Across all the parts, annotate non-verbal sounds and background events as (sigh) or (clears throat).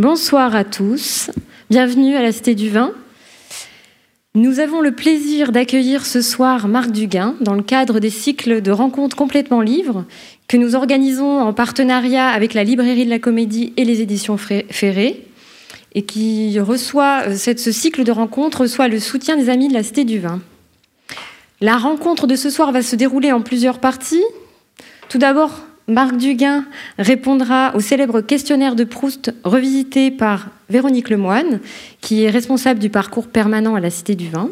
Bonsoir à tous, bienvenue à la Cité du Vin. Nous avons le plaisir d'accueillir ce soir Marc Duguin dans le cadre des cycles de rencontres complètement livres que nous organisons en partenariat avec la Librairie de la Comédie et les éditions Ferré et qui reçoit, euh, ce cycle de rencontres reçoit le soutien des amis de la Cité du Vin. La rencontre de ce soir va se dérouler en plusieurs parties. Tout d'abord, Marc Duguin répondra au célèbre questionnaire de Proust revisité par Véronique Lemoine, qui est responsable du parcours permanent à la Cité du Vin.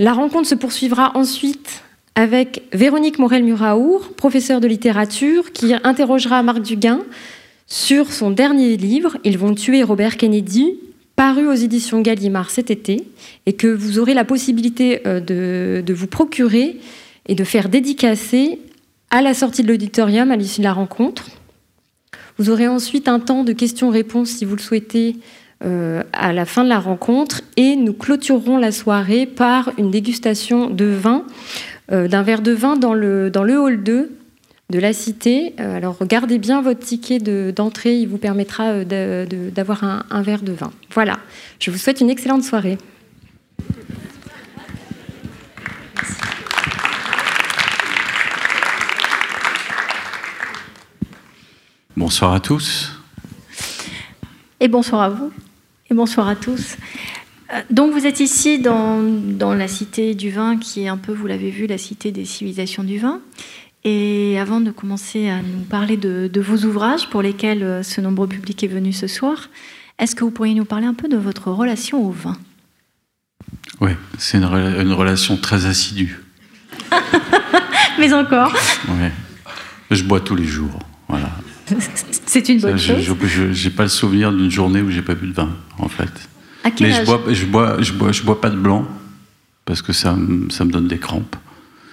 La rencontre se poursuivra ensuite avec Véronique Morel-Muraour, professeure de littérature, qui interrogera Marc Duguin sur son dernier livre, Ils vont tuer Robert Kennedy, paru aux éditions Gallimard cet été, et que vous aurez la possibilité euh, de, de vous procurer et de faire dédicacer à la sortie de l'auditorium, à l'issue de la rencontre. Vous aurez ensuite un temps de questions-réponses si vous le souhaitez euh, à la fin de la rencontre et nous clôturerons la soirée par une dégustation de vin, euh, d'un verre de vin dans le, dans le hall 2 de la cité. Euh, alors regardez bien votre ticket d'entrée, il vous permettra d'avoir un, un verre de vin. Voilà, je vous souhaite une excellente soirée. Bonsoir à tous. Et bonsoir à vous. Et bonsoir à tous. Euh, donc vous êtes ici dans, dans, la cité du vin, qui est un peu, vous l'avez vu, la cité des civilisations du vin. Et avant de commencer à nous parler de, vos ouvrages pour lesquels euh, ce nombreux public est venu ce soir, est-ce que vous pourriez nous parler un peu de votre relation au vin? Oui, c'est une, une, relation très assidue. (laughs) Mais encore Oui. Je bois tous les jours. Voilà. (laughs) C'est une bonne chose. Je n'ai pas le souvenir d'une journée où j'ai pas bu de vin, en fait. À quel Mais âge je bois, je bois, je bois, je bois pas de blanc parce que ça, ça me donne des crampes.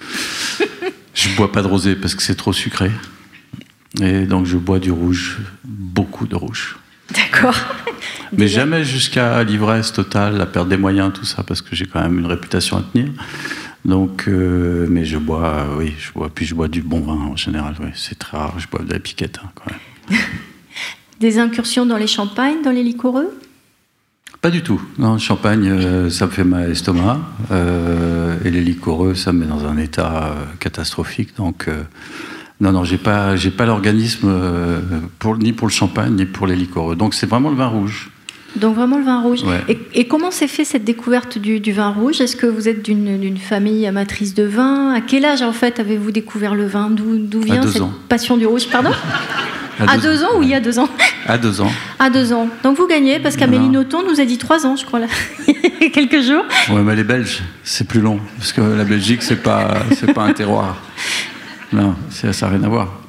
(laughs) je bois pas de rosé parce que c'est trop sucré. Et donc je bois du rouge, beaucoup de rouge. D'accord. (laughs) Mais jamais jusqu'à l'ivresse totale, la perte des moyens, tout ça, parce que j'ai quand même une réputation à tenir. Donc, euh, mais je bois, oui, je bois, puis je bois du bon vin en général. Oui, c'est très rare, je bois de la piquette hein, quand même. (laughs) Des incursions dans les champagnes, dans les liquoreux? Pas du tout. Non, le champagne, euh, ça me fait mal à l'estomac, euh, et les liquoreux, ça me met dans un état catastrophique. Donc, non, non, j'ai pas, j'ai pas l'organisme pour ni pour le champagne ni pour les liquoreux. Donc, c'est vraiment le vin rouge. Donc vraiment le vin rouge. Et, comment s'est fait cette découverte du, vin rouge? Est-ce que vous êtes d'une famille amatrice de vin? À quel âge en fait avez-vous découvert le vin? D'où vient cette passion du rouge? Pardon? (laughs) À, deux, ans ou il y a deux ans? À deux ans. À deux ans. Donc vous gagnez parce qu'Amélie Nothomb nous a dit trois ans, je crois, là, (laughs) il y a quelques jours. Oui, mais les Belges, c'est plus long parce que la Belgique, c'est pas, c'est pas un terroir. (laughs) Non, ça n'a rien à voir.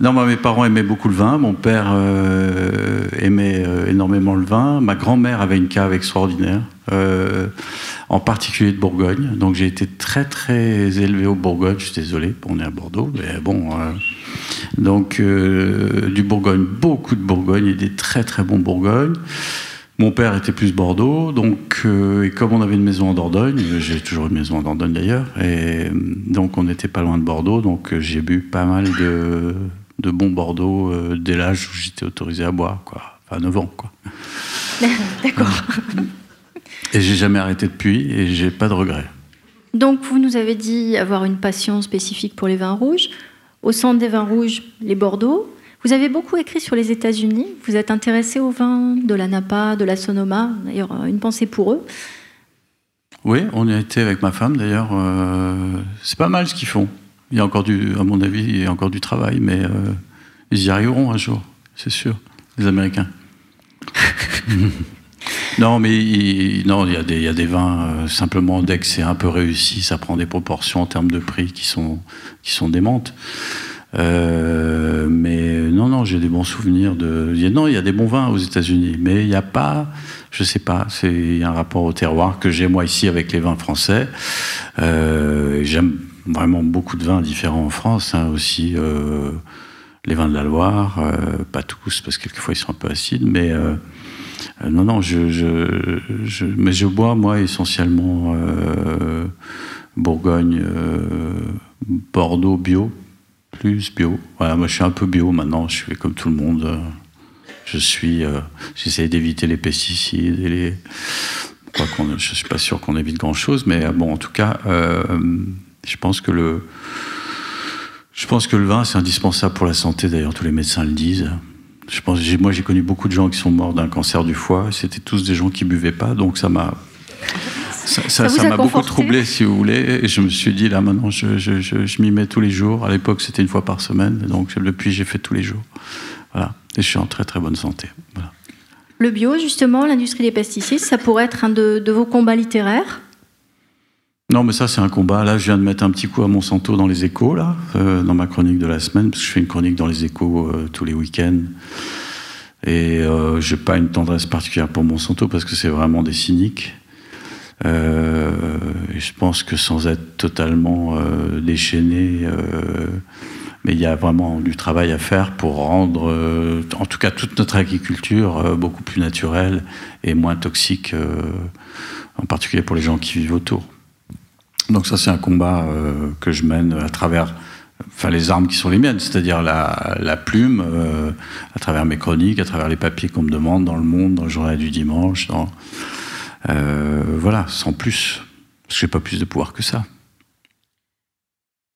Non, moi, mes parents aimaient beaucoup le vin. Mon père euh, aimait euh, énormément le vin. Ma grand-mère avait une cave extraordinaire, euh, en particulier de Bourgogne. Donc j'ai été très très élevé au Bourgogne. Je suis désolé, on est à Bordeaux, mais bon. donc du Bourgogne, beaucoup de Bourgogne et des très très bons Bourgogne. Mon père était plus Bordeaux, donc et comme on avait une maison en Dordogne, j'ai toujours une maison en Dordogne d'ailleurs, et donc on n'était pas loin de Bordeaux, donc j'ai bu pas mal de de bon Bordeaux euh, dès l'âge où j'étais autorisé à boire, quoi. Enfin, 9 ans, quoi. (laughs) D'accord. Et j'ai jamais arrêté depuis et j'ai pas de regrets. Donc, vous nous avez dit avoir une passion spécifique pour les vins rouges. Au centre des vins rouges, les Bordeaux. Vous avez beaucoup écrit sur les États-Unis. Vous êtes intéressé aux vins de la Napa, de la Sonoma. D'ailleurs, une pensée pour eux. Oui, on y a été avec ma femme d'ailleurs. Euh, c'est pas mal ce qu'ils font. Il y a encore du, à mon avis, il y a encore du travail, mais euh, ils y arriveront un jour, c'est sûr, les Américains. (laughs) non, mais il, non, il y, a des, il y a des vins, euh, simplement, dès que c'est un peu réussi, ça prend des proportions en termes de prix qui sont, qui sont démentes. Euh, mais non, non, j'ai des bons souvenirs de. Non, il y a des bons vins aux États-Unis, mais il n'y a pas, je sais pas, c'est un rapport au terroir que j'ai moi ici avec les vins français. J'aime vraiment beaucoup de vins différents en France, hein, aussi euh, les vins de la Loire, euh, pas tous parce que quelquefois ils sont un peu acides, mais euh, non, non, je, mais je bois moi essentiellement Bourgogne, Bordeaux bio, plus bio. Voilà, moi je suis un peu bio maintenant, je fais comme tout le monde. Je suis, j'essaie d'éviter les pesticides et les. je suis pas sûr qu'on évite grand chose, mais bon, en tout cas, je pense que le, je pense que le vin c'est indispensable pour la santé. D'ailleurs, tous les médecins le disent. Je pense, moi, j'ai connu beaucoup de gens qui sont morts d'un cancer du foie. C'était tous des gens qui buvaient pas, donc ça m'a ça, m'a beaucoup troublé, si vous voulez. Et je me suis dit, là, maintenant, je, je, je, m'y mets tous les jours. À l'époque, c'était une fois par semaine. Donc, depuis, j'ai fait tous les jours. Voilà. Et je suis en très, très bonne santé. Voilà. Le bio, justement, l'industrie des pesticides, ça pourrait être un de, vos combats littéraires? Non, mais ça, c'est un combat. Là, je viens de mettre un petit coup à Monsanto dans les échos, là, euh, dans ma chronique de la semaine, parce que je fais une chronique dans les échos euh, tous les week-ends. Et euh, je n'ai pas une tendresse particulière pour Monsanto, parce que c'est vraiment des cyniques. Euh, je pense que sans être totalement déchaîné, mais il y a vraiment du travail à faire pour rendre, en tout cas, toute notre agriculture beaucoup plus naturelle et moins toxique, en particulier pour les gens qui vivent autour. Donc ça, c'est un combat que je mène à travers enfin les armes qui sont les miennes, c'est-à-dire la, plume, à travers mes chroniques, à travers les papiers qu'on me demande dans le monde, dans le journal du dimanche, dans, euh, voilà, sans plus. Parce que j'ai pas plus de pouvoir que ça.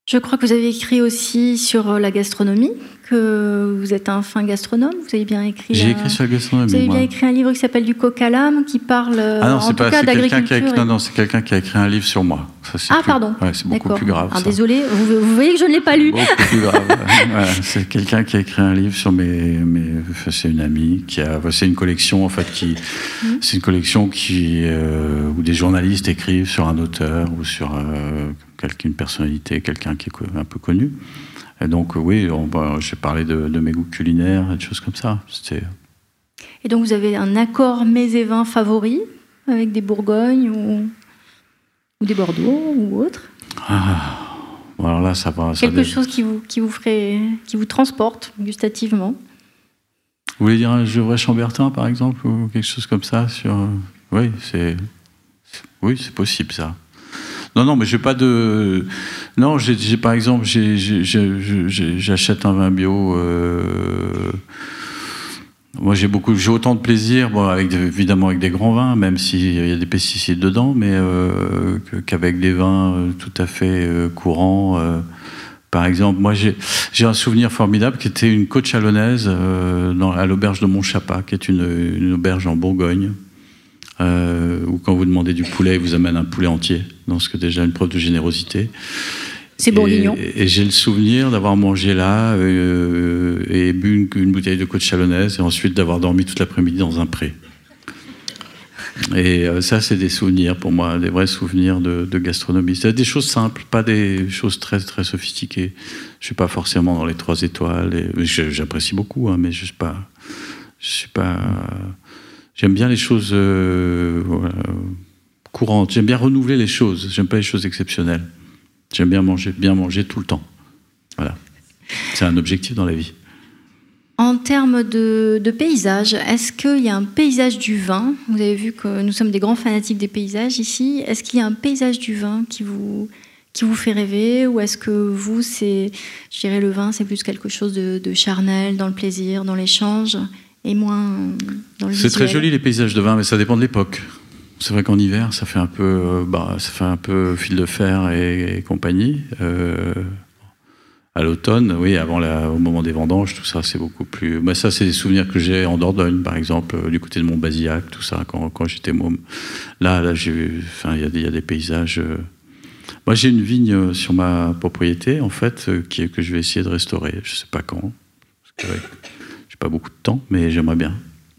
Je crois que vous avez écrit aussi sur euh, la gastronomie, que vous êtes un fin gastronome. Vous avez bien écrit. J'ai écrit sur la gastronomie. Vous avez bien écrit un livre qui s'appelle Du coq à l'âme, qui parle ah non, en tout pas, cas d'agriculture. Non, non, c'est quelqu'un qui a écrit un livre sur moi. ah, pardon. Ouais, c'est beaucoup plus grave. Ah, désolé, vous, voyez que je ne l'ai pas lu. Beaucoup plus grave. (laughs) c'est quelqu'un qui a écrit un livre sur mes. mes c'est une amie qui a. C'est une collection, en fait, qui. Mmh. C'est une collection qui, euh, où des journalistes écrivent sur un auteur ou sur. Euh, une personnalité, quelqu'un qui est un peu connu. Et donc, oui, j'ai parlé de, mes goûts culinaires et des choses comme ça. Et donc, vous avez un accord mets et vins favori avec des Bourgognes ou, ou des Bordeaux ou autre? Ah, alors là, ça va. Quelque chose qui vous, qui, vous ferait, qui vous transporte gustativement? Vous voulez dire un Gevrey Chambertin, par exemple, ou quelque chose comme ça sur... Oui, c'est oui, c'est possible, ça. Non, non, mais j'ai pas de. Non, par exemple, j'achète un vin bio. Euh, moi, j'ai beaucoup, j'ai autant de plaisir, bon, avec évidemment avec des grands vins, même s'il y a des pesticides dedans, mais euh, qu'avec des vins euh, tout à fait courants. par exemple, moi, j'ai un souvenir formidable qui était une côte chalonnaise dans, à l'auberge de Montchapat, qui est une auberge en Bourgogne euh, ou quand vous demandez du poulet, ils vous amènent un poulet entier. Donc, ce que déjà une preuve de générosité. C'est bourguignon. Et, j'ai le souvenir d'avoir mangé là euh, et bu une, bouteille de côte chalonnaise et ensuite d'avoir dormi toute l'après-midi dans un pré. Et euh, ça, c'est des souvenirs pour moi, des vrais souvenirs de, gastronomie. C'est des choses simples, pas des choses très très sophistiquées. Je suis pas forcément dans les trois étoiles. Et, j'apprécie beaucoup, hein, mais je suis pas, je suis pas. J'aime bien les choses euh, courantes. J'aime bien renouveler les choses. J'aime pas les choses exceptionnelles. J'aime bien manger, bien manger tout le temps. Voilà. C'est un objectif dans la vie. En termes de, paysage, est-ce qu'il y a un paysage du vin? Vous avez vu que nous sommes des grands fanatiques des paysages ici. Est-ce qu'il y a un paysage du vin qui vous, qui vous fait rêver? Ou est-ce que vous, c'est, je dirais, le vin, c'est plus quelque chose de, de charnel, dans le plaisir, dans l'échange? Et moins dans le C'est très joli les paysages de vin, mais ça dépend de l'époque. C'est vrai qu'en hiver, ça fait un peu, euh, bah, ça fait un peu fil de fer et, compagnie. Euh, à l'automne, oui, avant la, au moment des vendanges, tout ça, c'est beaucoup plus. Bah, ça, c'est des souvenirs que j'ai en Dordogne, par exemple, euh, du côté de Montbazillac, tout ça, quand, quand j'étais môme. Là, là, j'ai, enfin, il y, y, a des paysages. Moi, j'ai une vigne sur ma propriété, en fait, qui, que je vais essayer de restaurer. Je sais pas quand. Parce que, pas beaucoup de temps, mais j'aimerais bien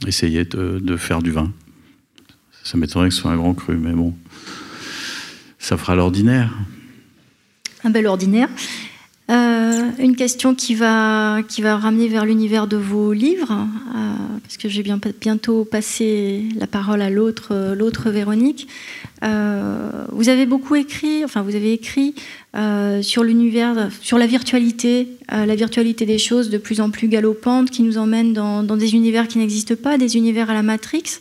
essayer de, faire du vin. Ça m'étonnerait que ce soit un grand cru, mais bon, ça fera l'ordinaire. Un bel ordinaire. Euh, une question qui va, qui va ramener vers l'univers de vos livres, euh, parce que je vais bientôt passer la parole à l'autre, l'autre Véronique. Euh, vous avez beaucoup écrit, enfin vous avez écrit sur l'univers, sur la virtualité, la virtualité des choses de plus en plus galopante, qui nous emmène dans, des univers qui n'existent pas, des univers à la Matrix.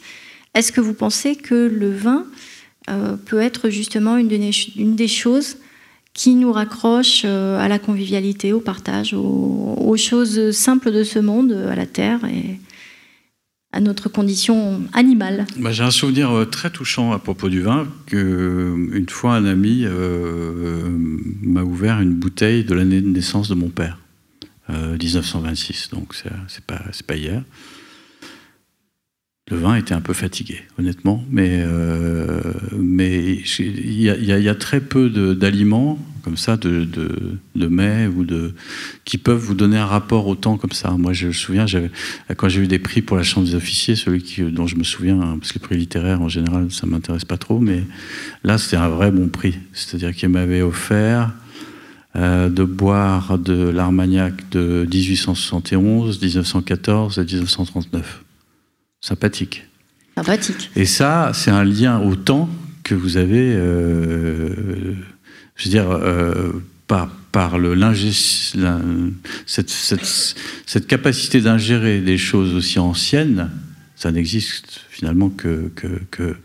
Est-ce que vous pensez que le vin peut être justement une des choses qui nous raccroche euh, à la convivialité, au partage, aux, choses simples de ce monde, à la terre. Et, à notre condition animale. Bah, J'ai un souvenir euh, très touchant à propos du vin, que une fois un ami m'a ouvert une bouteille de l'année de naissance de mon père, 1926, donc c'est pas, pas hier. Le vin était un peu fatigué, honnêtement, mais euh, mais il y, a très peu d'aliments comme ça, de, de, de, mets ou de qui peuvent vous donner un rapport au temps comme ça. Moi, je me souviens, quand j'ai eu des prix pour la Chambre des officiers, celui dont je me souviens, hein, parce que les prix littéraires en général, ça m'intéresse pas trop, mais là, c'était un vrai bon prix. C'est-à-dire qu'il m'avait offert euh, de boire de l'Armagnac de 1871, 1914 et 1939 sympathique. Sympathique. Et ça, c'est un lien au temps que vous avez, euh, je veux dire, euh, par, par le cette, cette, cette, capacité d'ingérer des choses aussi anciennes, ça n'existe finalement que, que, que,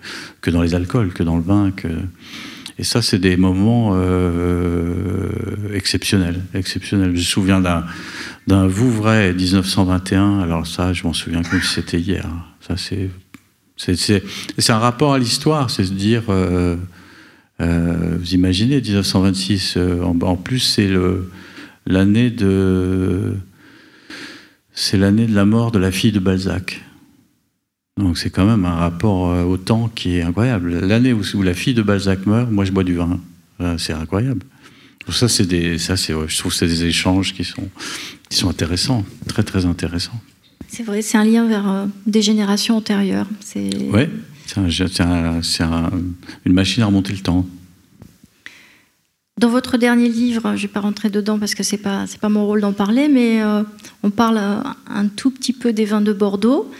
que, dans les alcools, que dans le vin. Que... Et ça, c'est des moments euh, exceptionnels, exceptionnels. Je me souviens d'un d'un Vouvray 1921. Alors ça, je m'en souviens comme si c'était hier. Ça, c'est c'est un rapport à l'histoire, c'est se dire, euh, euh, vous imaginez 1926. Euh, en, plus, c'est l'année de c'est l'année de la mort de la fille de Balzac. Donc c'est quand même un rapport au temps qui est incroyable. L'année où, où, la fille de Balzac meurt, moi je bois du vin. C'est incroyable. Ça, c'est des, ça, c'est, je trouve que c'est des échanges qui sont, qui sont intéressants, très très intéressants. C'est vrai, c'est un lien vers euh, des générations antérieures. C'est... Oui, c'est, un, c'est une machine à remonter le temps. Dans votre dernier livre, je ne vais pas rentrer dedans parce que ce n'est pas, c'est pas mon rôle d'en parler, mais euh, on parle euh, un tout petit peu des vins de Bordeaux.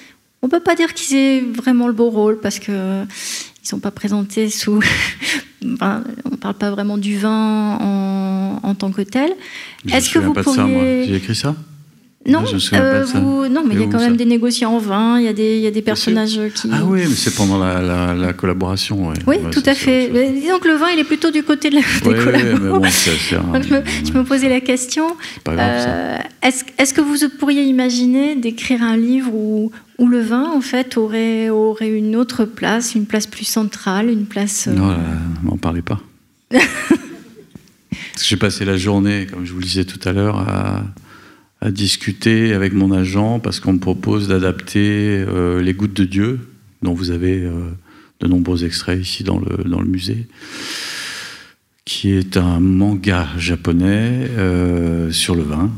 On ne peut pas dire qu'ils aient vraiment le beau rôle parce qu'ils ne sont pas présentés sous (laughs) on ne parle pas vraiment du vin en, tant que tel. Est-ce que vous pourriez... J'ai écrit ça? Non, euh, non, mais il y a quand même des négociants en vin, il y a des, il y a des personnages qui. Ah oui, mais c'est pendant la, collaboration. Oui, tout à fait. disons que le vin, il est plutôt du côté de la, des collaborateurs. je, me, posais la question. Euh, est-ce que vous pourriez imaginer d'écrire un livre où, où le vin, en fait, aurait, aurait une autre place, une place plus centrale, une place. Euh, non, m'en parlez pas. (laughs) J'ai passé la journée, comme je vous le disais tout à l'heure, à à discuter avec mon agent parce qu'on me propose d'adapter euh, Les Gouttes de Dieu, dont vous avez euh, de nombreux extraits ici dans le, dans le musée, qui est un manga japonais euh, sur le vin.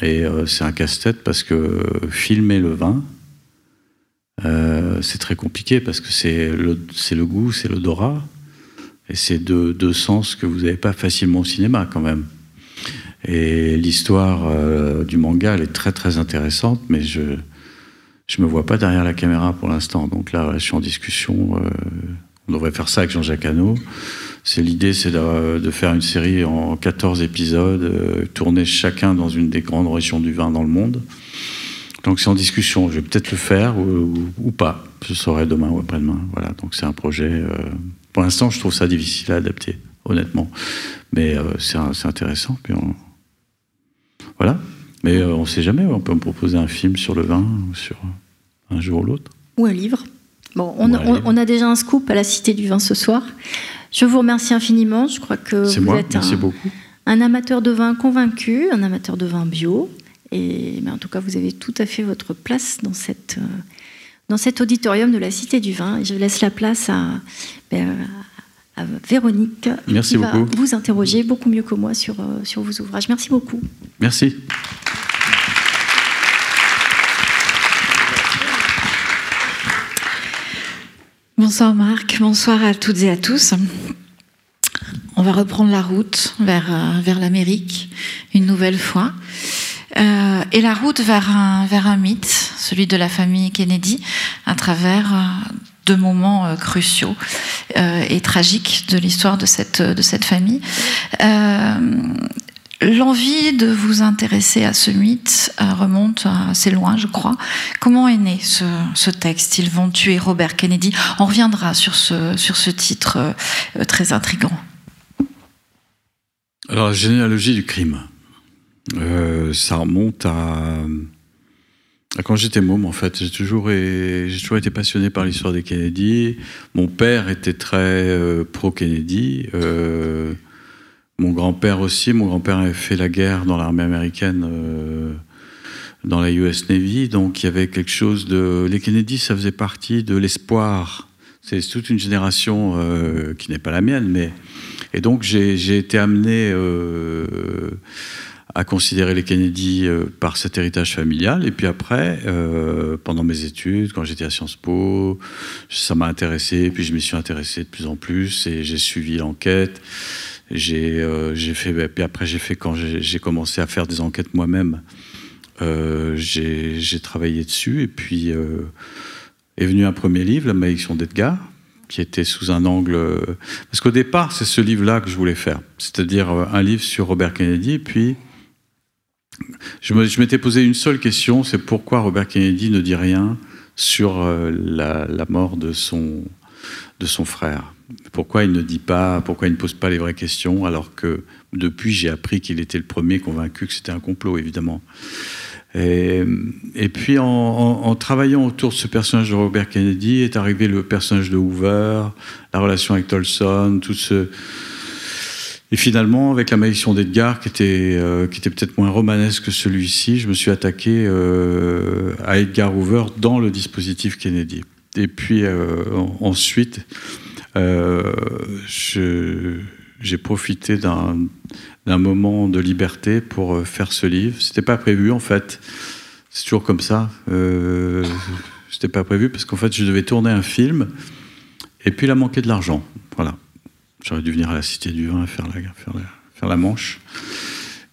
Et c'est un casse-tête parce que filmer le vin, c'est très compliqué parce que c'est le, le goût, c'est l'odorat. Et c'est deux, deux sens que vous n'avez pas facilement au cinéma quand même. Et l'histoire euh, du manga, elle est très très intéressante, mais je je me vois pas derrière la caméra pour l'instant. Donc là, je suis en discussion. Euh, on devrait faire ça avec Jean-Jacques Hano. C'est l'idée, c'est de, faire une série en 14 épisodes, euh, chacun dans une des grandes régions du vin dans le monde. Donc c'est en discussion. Je vais peut-être le faire ou, pas. Je saurai demain ou après-demain. Voilà. Donc c'est un projet. pour l'instant, je trouve ça difficile à adapter, honnêtement. Mais c'est intéressant. Puis on, voilà. Mais euh, on ne sait jamais, on peut me proposer un film sur le vin, sur un jour ou l'autre. Ou un livre. Bon, on, a, déjà un scoop à la Cité du Vin ce soir. Je vous remercie infiniment. Je crois que vous êtes un, amateur de vin convaincu, un amateur de vin bio. Et en tout cas, vous avez tout à fait votre place dans, cette, euh, dans cet auditorium de la Cité du Vin. Et je laisse la place à, ben, Véronique Merci qui beaucoup. va vous interroger beaucoup mieux que moi sur, euh, sur vos ouvrages. Merci beaucoup. Merci. Bonsoir Marc, bonsoir à toutes et à tous. On va reprendre la route vers, euh, vers l'Amérique une nouvelle fois. Euh, et la route vers un, vers un mythe, celui de la famille Kennedy, à travers moments euh, cruciaux euh, et tragiques de l'histoire de cette, de cette famille. Euh, l'envie de vous intéresser à ce mythe remonte assez loin, je crois. Comment est né ce, ce, texte Ils vont tuer Robert Kennedy? On reviendra sur ce, sur ce titre très intrigant. Alors, la généalogie du crime, ça remonte à, Quand j'étais môme, en fait, j'ai toujours, j'ai toujours été passionné par l'histoire des Kennedy. Mon père était très euh, pro-Kennedy. Euh, mon grand-père aussi. Mon grand-père avait fait la guerre dans l'armée américaine, euh, dans la US Navy. Donc il y avait quelque chose de. Les Kennedy, ça faisait partie de l'espoir. C'est toute une génération qui n'est pas la mienne, mais. Et donc j'ai été amené à considérer les Kennedy euh, par cet héritage familial. Et puis après, euh, pendant mes études, quand j'étais à Sciences Po, ça m'a intéressé. Puis je m'y suis intéressé de plus en plus et j'ai suivi l'enquête. J'ai euh, fait. Puis après, j'ai fait quand j'ai commencé à faire des enquêtes moi-même. j'ai travaillé dessus et puis est venu un premier livre, La malédiction d'Edgar, qui était sous un angle. Parce qu'au départ, c'est ce livre-là que je voulais faire, c'est-à-dire un livre sur Robert Kennedy, puis je m'étais posé une seule question, c'est pourquoi Robert Kennedy ne dit rien sur euh, la, mort de son, de son frère? Pourquoi il ne dit pas, pourquoi il ne pose pas les vraies questions alors que depuis j'ai appris qu'il était le premier convaincu que c'était un complot, évidemment. Et, puis en, travaillant autour de ce personnage de Robert Kennedy est arrivé le personnage de Hoover, la relation avec Tolson, tout ce, et finalement, avec la malédiction d'Edgar, qui était, euh, était peut-être moins romanesque que celui-ci, je me suis attaqué euh, à Edgar Hoover dans le dispositif Kennedy. Et puis euh, ensuite, j'ai profité d'un moment de liberté pour faire ce livre. C'était pas prévu en fait. C'est toujours comme ça. C'était pas prévu parce qu'en fait, je devais tourner un film et puis il a manqué de l'argent. Voilà. J'aurais dû venir à la Cité du Vin faire la, faire la, manche.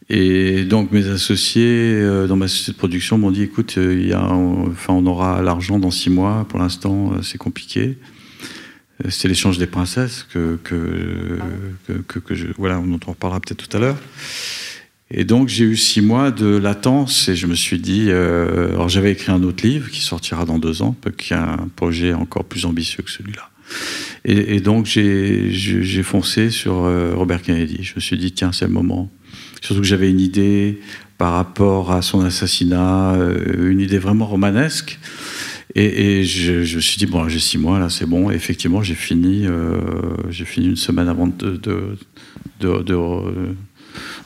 Et donc mes associés euh, dans ma société de production m'ont dit écoute, euh, il y a, enfin, on aura l'argent dans six mois, pour l'instant euh, c'est compliqué. C'est l'échange des princesses que, que, que, voilà, on en reparlera peut-être tout à l'heure. Et donc j'ai eu six mois de latence et je me suis dit, alors j'avais écrit un autre livre qui sortira dans deux ans, qui a un projet encore plus ambitieux que celui-là. Et, donc j'ai foncé sur euh, Robert Kennedy. Je me suis dit, tiens, c'est le moment. Surtout que j'avais une idée par rapport à son assassinat, euh, une idée vraiment romanesque. Et, je, me suis dit, bon, j'ai six mois, là, c'est bon. Et effectivement, j'ai fini, euh, fini une semaine avant de,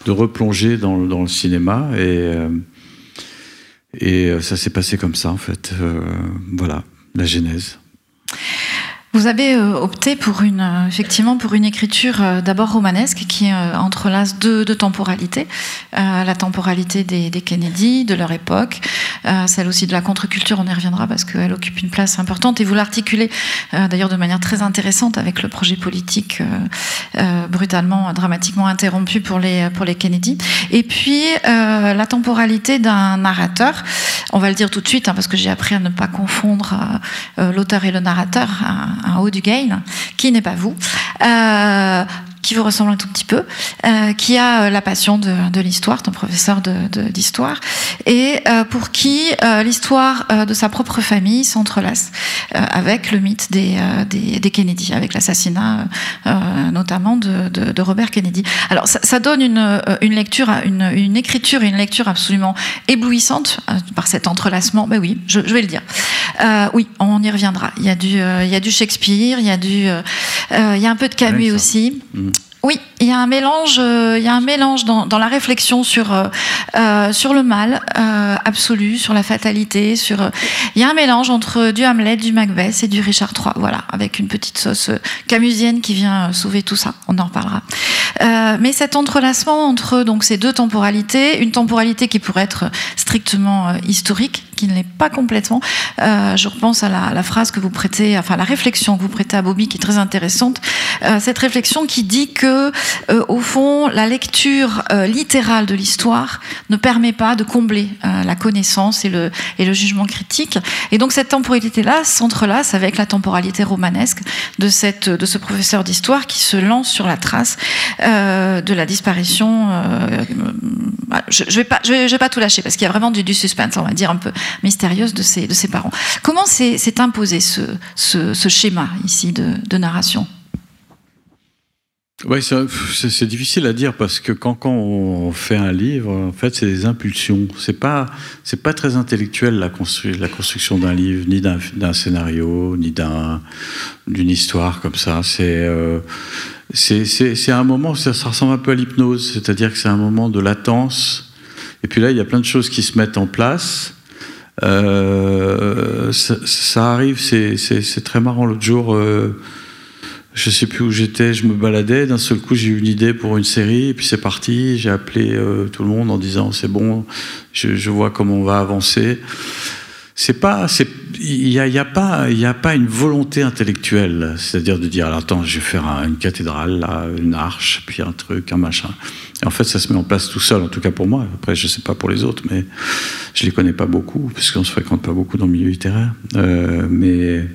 replonger dans, le cinéma. Et ça s'est passé comme ça, en fait. voilà, la genèse. Vous avez euh, opté pour une, euh, effectivement, pour une écriture euh, d'abord romanesque qui entrelace deux, deux temporalités. la temporalité des, des, Kennedy, de leur époque, celle aussi de la contre-culture, on y reviendra parce qu'elle occupe une place importante et vous l'articulez d'ailleurs de manière très intéressante avec le projet politique brutalement, dramatiquement interrompu pour les, pour les Kennedy. Et puis la temporalité d'un narrateur, on va le dire tout de suite hein, parce que j'ai appris à ne pas confondre l'auteur et le narrateur un haut du gain, qui n'est pas vous. Euh, qui vous ressemble un tout petit peu, euh, qui a euh, la passion de, de l'histoire, ton professeur d'histoire, de, et euh, pour qui euh, l'histoire euh, de sa propre famille s'entrelace avec le mythe des, des, des Kennedy, avec l'assassinat notamment de, de, Robert Kennedy. Alors ça, ça donne une, une lecture, une, une, écriture une lecture absolument éblouissante par cet entrelacement. Ben oui, je, je vais le dire. oui, on y reviendra. Il y a du, il y a du Shakespeare, il y a du, il y a un peu de Camus aussi. Mmh. Oui, il y a un mélange, euh, il y a un mélange dans, dans la réflexion sur euh, euh sur le mal euh, absolu, sur la fatalité, sur. il y a un mélange entre du Hamlet, du Macbeth et du Richard III. Voilà, avec une petite sauce camusienne qui vient sauver tout ça. On en reparlera. mais cet entrelacement entre donc ces deux temporalités, une temporalité qui pourrait être strictement historique, qui ne l'est pas complètement. je repense à la, la, phrase que vous prêtez, enfin la réflexion que vous prêtez à Bobby, qui est très intéressante. cette réflexion qui dit que euh, au fond, la lecture euh, littérale de l'histoire ne permet pas de combler euh, la connaissance et le, jugement critique. Et donc cette temporalité-là s'entrelace avec la temporalité romanesque de, ce professeur d'histoire qui se lance sur la trace de la disparition. je ne vais, pas, tout lâcher parce qu'il y a vraiment du, suspense, on va dire un peu mystérieuse de ses, parents. Comment s'est imposé ce, schéma ici de narration? Oui, c'est difficile à dire parce que quand, on fait un livre, en fait, c'est des impulsions. C'est pas, c'est pas très intellectuel la, constru la construction d'un livre, ni d'un scénario, ni d'une histoire comme ça. C'est euh, c'est un moment, ça, ressemble un peu à l'hypnose, c'est-à-dire que c'est un moment de latence. Et puis là, il y a plein de choses qui se mettent en place. Euh, ça, ça, arrive, c'est très marrant. L'autre jour. Euh, je sais plus où j'étais, je me baladais, d'un seul coup j'ai eu une idée pour une série, et puis c'est parti, j'ai appelé euh, tout le monde en disant c'est bon, je, vois comment on va avancer. C'est pas, il n'y a, pas, il a pas une volonté intellectuelle, c'est-à-dire de dire attends, je vais faire une cathédrale, une arche, puis un truc, un machin. En fait, ça se met en place tout seul, en tout cas pour moi. Après, je sais pas pour les autres, mais je les connais pas beaucoup, parce qu'on se fréquente pas beaucoup dans le milieu littéraire. Euh, mais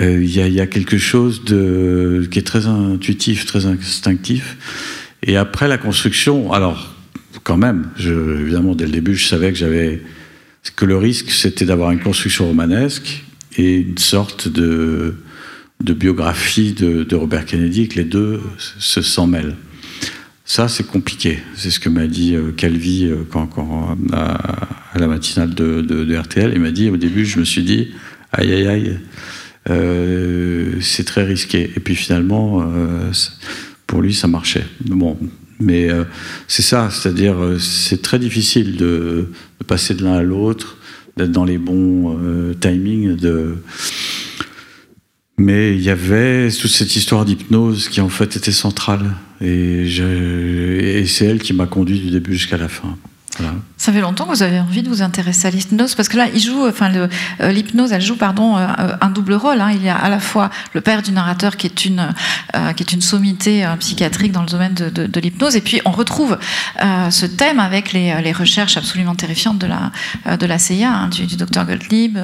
euh, il y, a quelque chose qui est très intuitif, très instinctif. Et après la construction, alors quand même, évidemment dès le début, je savais que j'avais que le risque, c'était d'avoir une construction romanesque et une sorte de, biographie de, Robert Kennedy, que les deux se s'en mêlent. Ça, c'est compliqué. C'est ce que m'a dit euh, Calvi euh, quand, à, la matinale de, RTL. Il m'a dit au début, je me suis dit, aïe aïe aïe, c'est très risqué. Et puis finalement, euh, pour lui, ça marchait. Bon, mais euh, c'est ça, c'est-à-dire c'est très difficile de, passer de l'un à l'autre, d'être dans les bons timings. Mais il y avait toute cette histoire d'hypnose qui en fait était centrale. Et, et c'est elle qui m'a conduit du début jusqu'à la fin. Ça fait longtemps que vous avez envie de vous intéresser à l'hypnose parce que là, il joue, enfin, euh, l'hypnose, elle joue, pardon, euh, un double rôle. Hein. Il y a à la fois le père du narrateur qui est une, euh, qui est une sommité psychiatrique dans le domaine de, l'hypnose, et puis on retrouve ce thème avec les, recherches absolument terrifiantes de la, de la CIA, hein, du, docteur Gottlieb,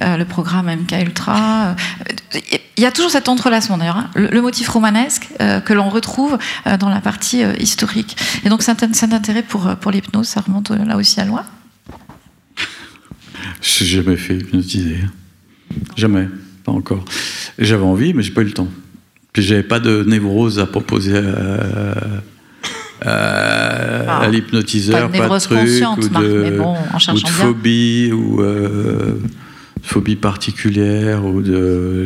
le programme MK Ultra. Il y a toujours cet entrelacement d'ailleurs, hein. le, motif romanesque que l'on retrouve dans la partie historique. Et donc, c'est un, intérêt pour, pour l'hypnose ça remonte là aussi à loin Je n'ai jamais fait hypnotiser. Jamais, pas encore. J'avais envie, mais j'ai pas eu le temps. Puis j'avais pas de névrose à proposer à, ah. l'hypnotiseur, pas, de truc, ou de, ou de phobie, ou euh, phobie particulière, ou de.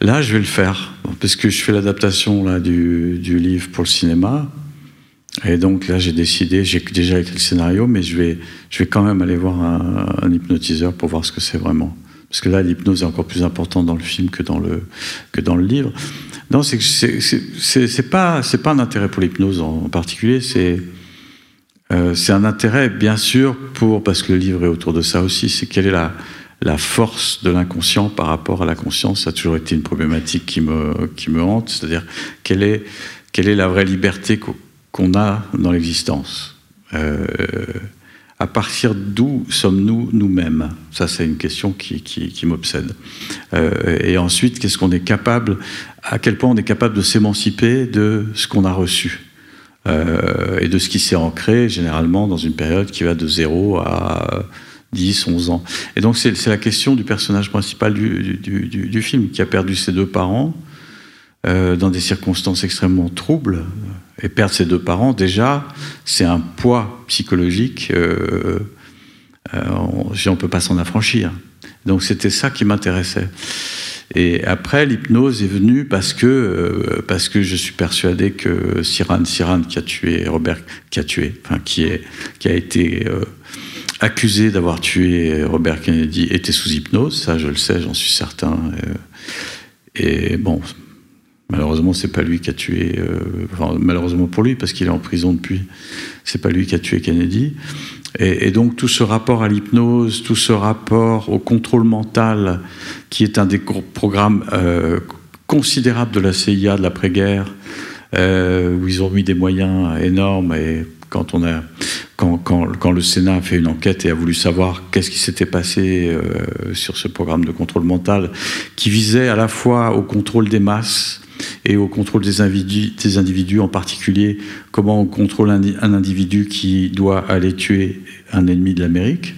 Là, je vais le faire, parce que je fais l'adaptation du, du livre pour le cinéma. Et donc là, j'ai décidé, j'ai déjà écrit le scénario, mais je vais, je vais quand même aller voir un, hypnotiseur pour voir ce que c'est vraiment. Parce que là, l'hypnose est encore plus importante dans le film que dans le, que dans le livre. Non, c'est c'est pas pas un intérêt pour l'hypnose en, particulier, c'est euh, un intérêt bien sûr pour parce que le livre est autour de ça aussi. C'est quelle est la la force de l'inconscient par rapport à la conscience. Ça a toujours été une problématique qui me qui me hante, c'est-à-dire quelle est quelle est la vraie liberté qu'on a dans l'existence. Euh, à partir d'où sommes-nous nous-mêmes? Ça, c'est une question qui, m'obsède. Euh, et ensuite, qu'est-ce qu'on est capable, à quel point on est capable de s'émanciper de ce qu'on a reçu? Euh, et de ce qui s'est ancré généralement dans une période qui va de 0 à 10, 11 ans. Et donc, c'est la question du personnage principal du, film qui a perdu ses deux parents dans des circonstances extrêmement troubles et perdre ses deux parents, déjà, c'est un poids psychologique, euh, euh, on ne peut pas s'en affranchir. Donc c'était ça qui m'intéressait. Et après, l'hypnose est venue parce que, euh, parce que je suis persuadé que Siran Siran, qui a tué Robert, qui a tué, enfin, qui, est, qui a été euh, accusé d'avoir tué Robert Kennedy, était sous hypnose. Ça, je le sais, j'en suis certain. et bon, Malheureusement, c'est pas lui qui a tué. Euh, enfin, malheureusement pour lui, parce qu'il est en prison depuis. C'est pas lui qui a tué Kennedy. Et, donc tout ce rapport à l'hypnose, tout ce rapport au contrôle mental, qui est un des programmes euh, considérables de la CIA de l'après-guerre, euh, où ils ont mis des moyens énormes. Et quand on a, quand, le Sénat a fait une enquête et a voulu savoir qu'est-ce qui s'était passé sur ce programme de contrôle mental, qui visait à la fois au contrôle des masses et au contrôle des individus, en particulier, comment on contrôle un, individu qui doit aller tuer un ennemi de l'Amérique,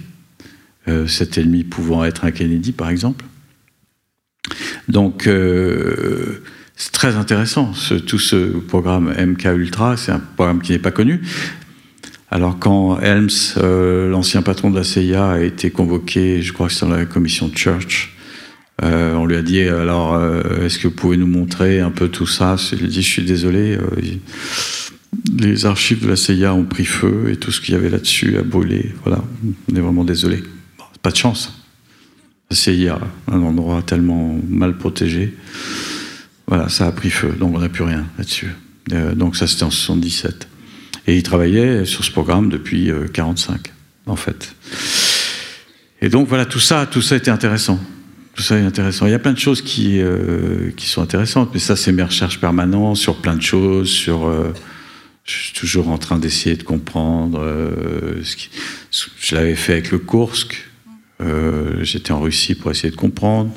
euh, cet ennemi pouvant être un Kennedy par exemple. Donc euh, c'est très intéressant, tout ce programme MK Ultra, c'est un programme qui n'est pas connu. Alors quand Helms, euh, l'ancien patron de la CIA, a été convoqué, je crois que c'est dans la commission Church, euh, on lui a dit alors euh, est-ce que vous pouvez nous montrer un peu tout ça? Il a dit je suis désolé, les archives de la CIA ont pris feu et tout ce qu'il y avait là-dessus a brûlé. Voilà, on est vraiment désolé. pas de chance. La CIA, un endroit tellement mal protégé. Voilà, ça a pris feu, donc on n'a plus rien là-dessus. Euh, donc ça, c'était en 77. Et il travaillait sur ce programme depuis 45, euh, en fait. Et donc voilà, tout ça, tout ça était intéressant. Tout ça est intéressant. Il y a plein de choses qui, euh, qui sont intéressantes, mais ça, c'est mes recherches permanentes sur plein de choses, sur... je suis toujours en train d'essayer de comprendre. qui, je l'avais fait avec le Kursk. J'étais en Russie pour essayer de comprendre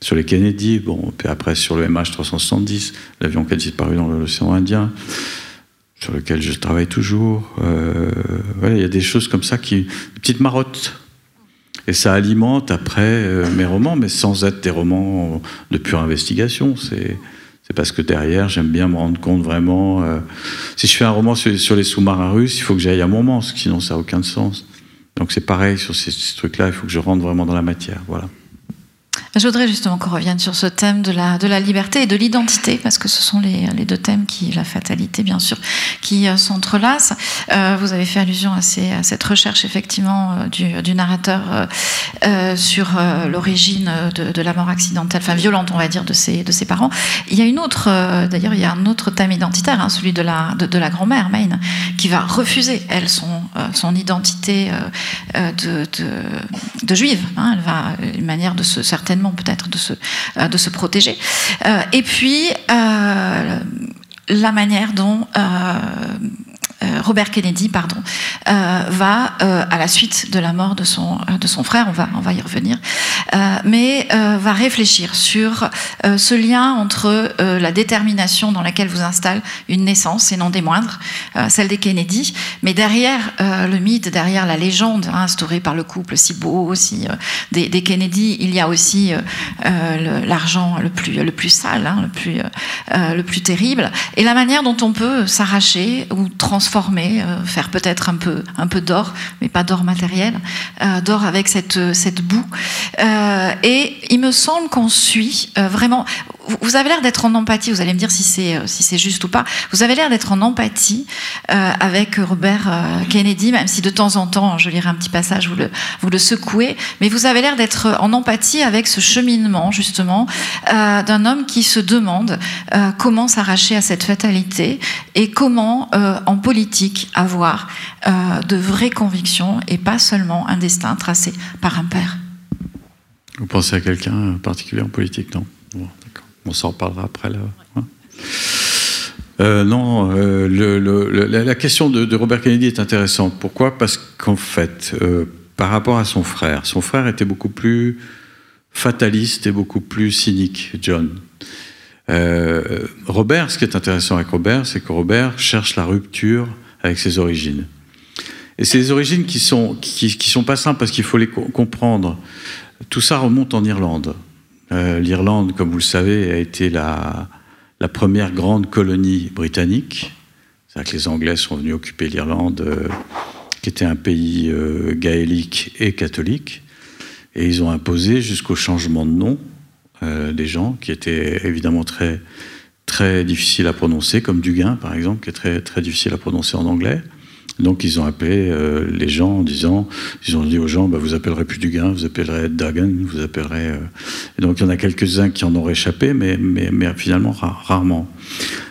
sur les Kennedy, bon, puis après sur le MH370, l'avion qui a disparu dans l'océan Indien, sur lequel je travaille toujours. Euh, il y a des choses comme ça qui. Des petites marottes. Et ça alimente après euh, mes romans, mais sans être des romans de pure investigation. C'est. Parce que derrière, j'aime bien me rendre compte vraiment. Euh, si je fais un roman sur, les sous-marins russes, il faut que j'aille à moment, sinon ça n'a aucun sens. Donc c'est pareil sur ces, ces trucs-là, il faut que je rentre vraiment dans la matière. Voilà. Je voudrais justement qu'on revienne sur ce thème de la, liberté et de l'identité, parce que ce sont les, deux thèmes qui, la fatalité bien sûr, qui euh, s'entrelacent. Euh, vous avez fait allusion à, cette recherche effectivement euh, du, narrateur sur l'origine de, la mort accidentelle, enfin violente on va dire, de ses, parents. Il y a une autre, d'ailleurs il y a un autre thème identitaire, hein, celui de la, grand-mère, Maine, qui va refuser, elle, son, identité de, juive. Hein, elle va, une manière de certainement peut-être de se, euh, de se protéger. Euh, et puis, euh, la manière dont Robert Kennedy, pardon, euh, va euh, à la suite de la mort de son de son frère, on va on va y revenir, mais va réfléchir sur ce lien entre la détermination dans laquelle vous installe une naissance et non des moindres, celle des Kennedy, mais derrière le mythe, derrière la légende hein, instaurée par le couple si beau des, des, Kennedy, il y a aussi l'argent le, plus le plus sale, hein, le plus le plus terrible, et la manière dont on peut s'arracher ou transformer euh, faire peut-être un peu, un peu d'or, mais pas d'or matériel, euh, d'or avec cette, boue. Euh, et il me semble qu'on suit vraiment. Vous avez l'air d'être en empathie, vous allez me dire si c'est si c'est juste ou pas. Vous avez l'air d'être en empathie avec Robert Kennedy, même si de temps en temps, je lirai un petit passage, vous le, vous le secouez, mais vous avez l'air d'être en empathie avec ce cheminement, justement, d'un homme qui se demande comment s'arracher à cette fatalité et comment, en politique, avoir euh, de vraies convictions et pas seulement un destin tracé par un père. Vous pensez à quelqu'un particulier en politique, non? On s'en reparlera après là. Hein euh, non, euh, la, question de, Robert Kennedy est intéressante. Pourquoi? Parce qu'en fait, par rapport à son frère, son frère était beaucoup plus fataliste et beaucoup plus cynique, John. Euh, Robert, ce qui est intéressant avec Robert, c'est que Robert cherche la rupture avec ses origines. Et ces origines qui sont, qui, sont pas simples parce qu'il faut les comprendre. Tout ça remonte en Irlande. Euh, L'Irlande, comme vous le savez, a été la, première grande colonie britannique. C'est-à-dire que les Anglais sont venus occuper l'Irlande, euh, qui était un pays gaélique et catholique. Et ils ont imposé jusqu'au changement de nom euh, des gens qui étaient évidemment très, très difficiles à prononcer, comme Duguin par exemple, qui est très, très difficile à prononcer en anglais. Donc ils ont appelé euh, les gens en disant, ils ont dit aux gens, bah, vous appellerez plus Duguin, vous appellerez Dagan, vous appellerez. Euh, donc il y en a quelques-uns qui en ont réchappé, mais, finalement rarement.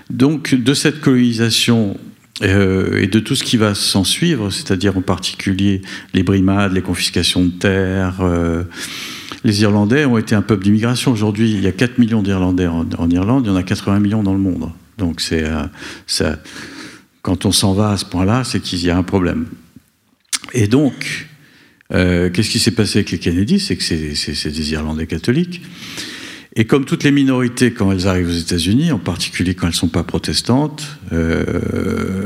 Donc de cette colonisation euh, et de tout ce qui va s'en suivre, c'est-à-dire en particulier les brimades, les confiscations de terres. Les Irlandais ont été un peuple d'immigration. Aujourd'hui, il y a 4 millions d'Irlandais en, Irlande, il y en a 80 millions dans le monde. Donc, c'est, euh, quand on s'en va à ce point-là, c'est qu'il y a un problème. Et donc, euh, qu'est-ce qui s'est passé avec les Kennedy C'est que c'est, des Irlandais catholiques. Et comme toutes les minorités, quand elles arrivent aux États-Unis, en particulier quand elles ne sont pas protestantes, euh,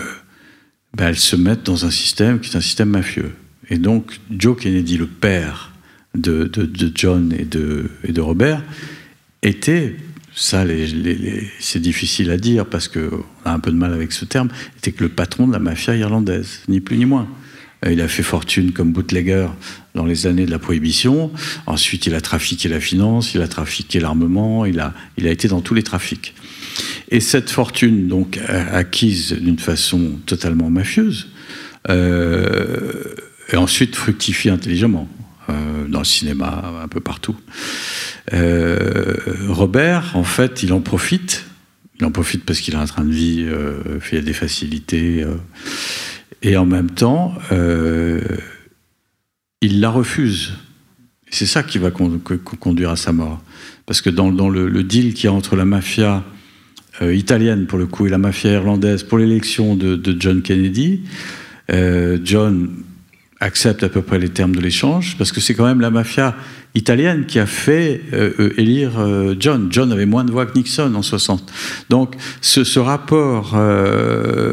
ben elles se mettent dans un système qui est un système mafieux. Et donc, Joe Kennedy, le père de, John et de, et de Robert était ça c'est difficile à dire parce qu'on a un peu de mal avec ce terme, était que le patron de la mafia irlandaise, ni plus ni moins. Euh, il a fait fortune comme bootlegger dans les années de la prohibition. Ensuite, il a trafiqué la finance, il a trafiqué l'armement, il a, été dans tous les trafics. Et cette fortune, donc acquise d'une façon totalement mafieuse, euh, et ensuite fructifie intelligemment euh, dans le cinéma, un peu partout. Euh, Robert, en fait, il en profite. Il en profite parce qu'il a un train de vie, euh, fait des facilités, et en même temps, il la refuse. C'est ça qui va conduire à sa mort. Parce que dans, le, deal qu'il y a entre la mafia italienne, pour le coup, et la mafia irlandaise pour l'élection de, John Kennedy, John accepte à peu près les termes de l'échange, parce que c'est quand même la mafia italienne qui a fait euh, euh, élire euh, John. John avait moins de voix que Nixon en 60. Donc ce, rapport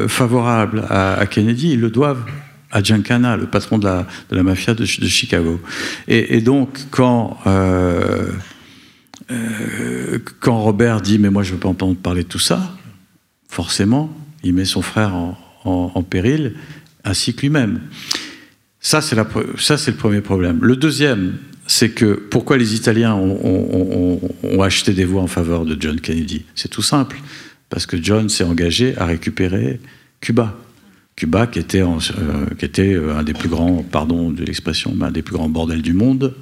favorable à, Kennedy, ils le doivent à Giancana, le patron de la, mafia de, Chicago. Et, donc quand... quand Robert dit mais moi je veux pas entendre parler de tout ça, forcément, il met son frère en péril, ainsi que lui-même. Ça, c'est le premier problème. Le deuxième, c'est que pourquoi les Italiens ont, acheté des voix en faveur de John Kennedy? C'est tout simple. Parce que John s'est engagé à récupérer Cuba. Cuba, qui était, euh, euh, un des plus grands, pardon de l'expression, un des plus grands bordels du monde,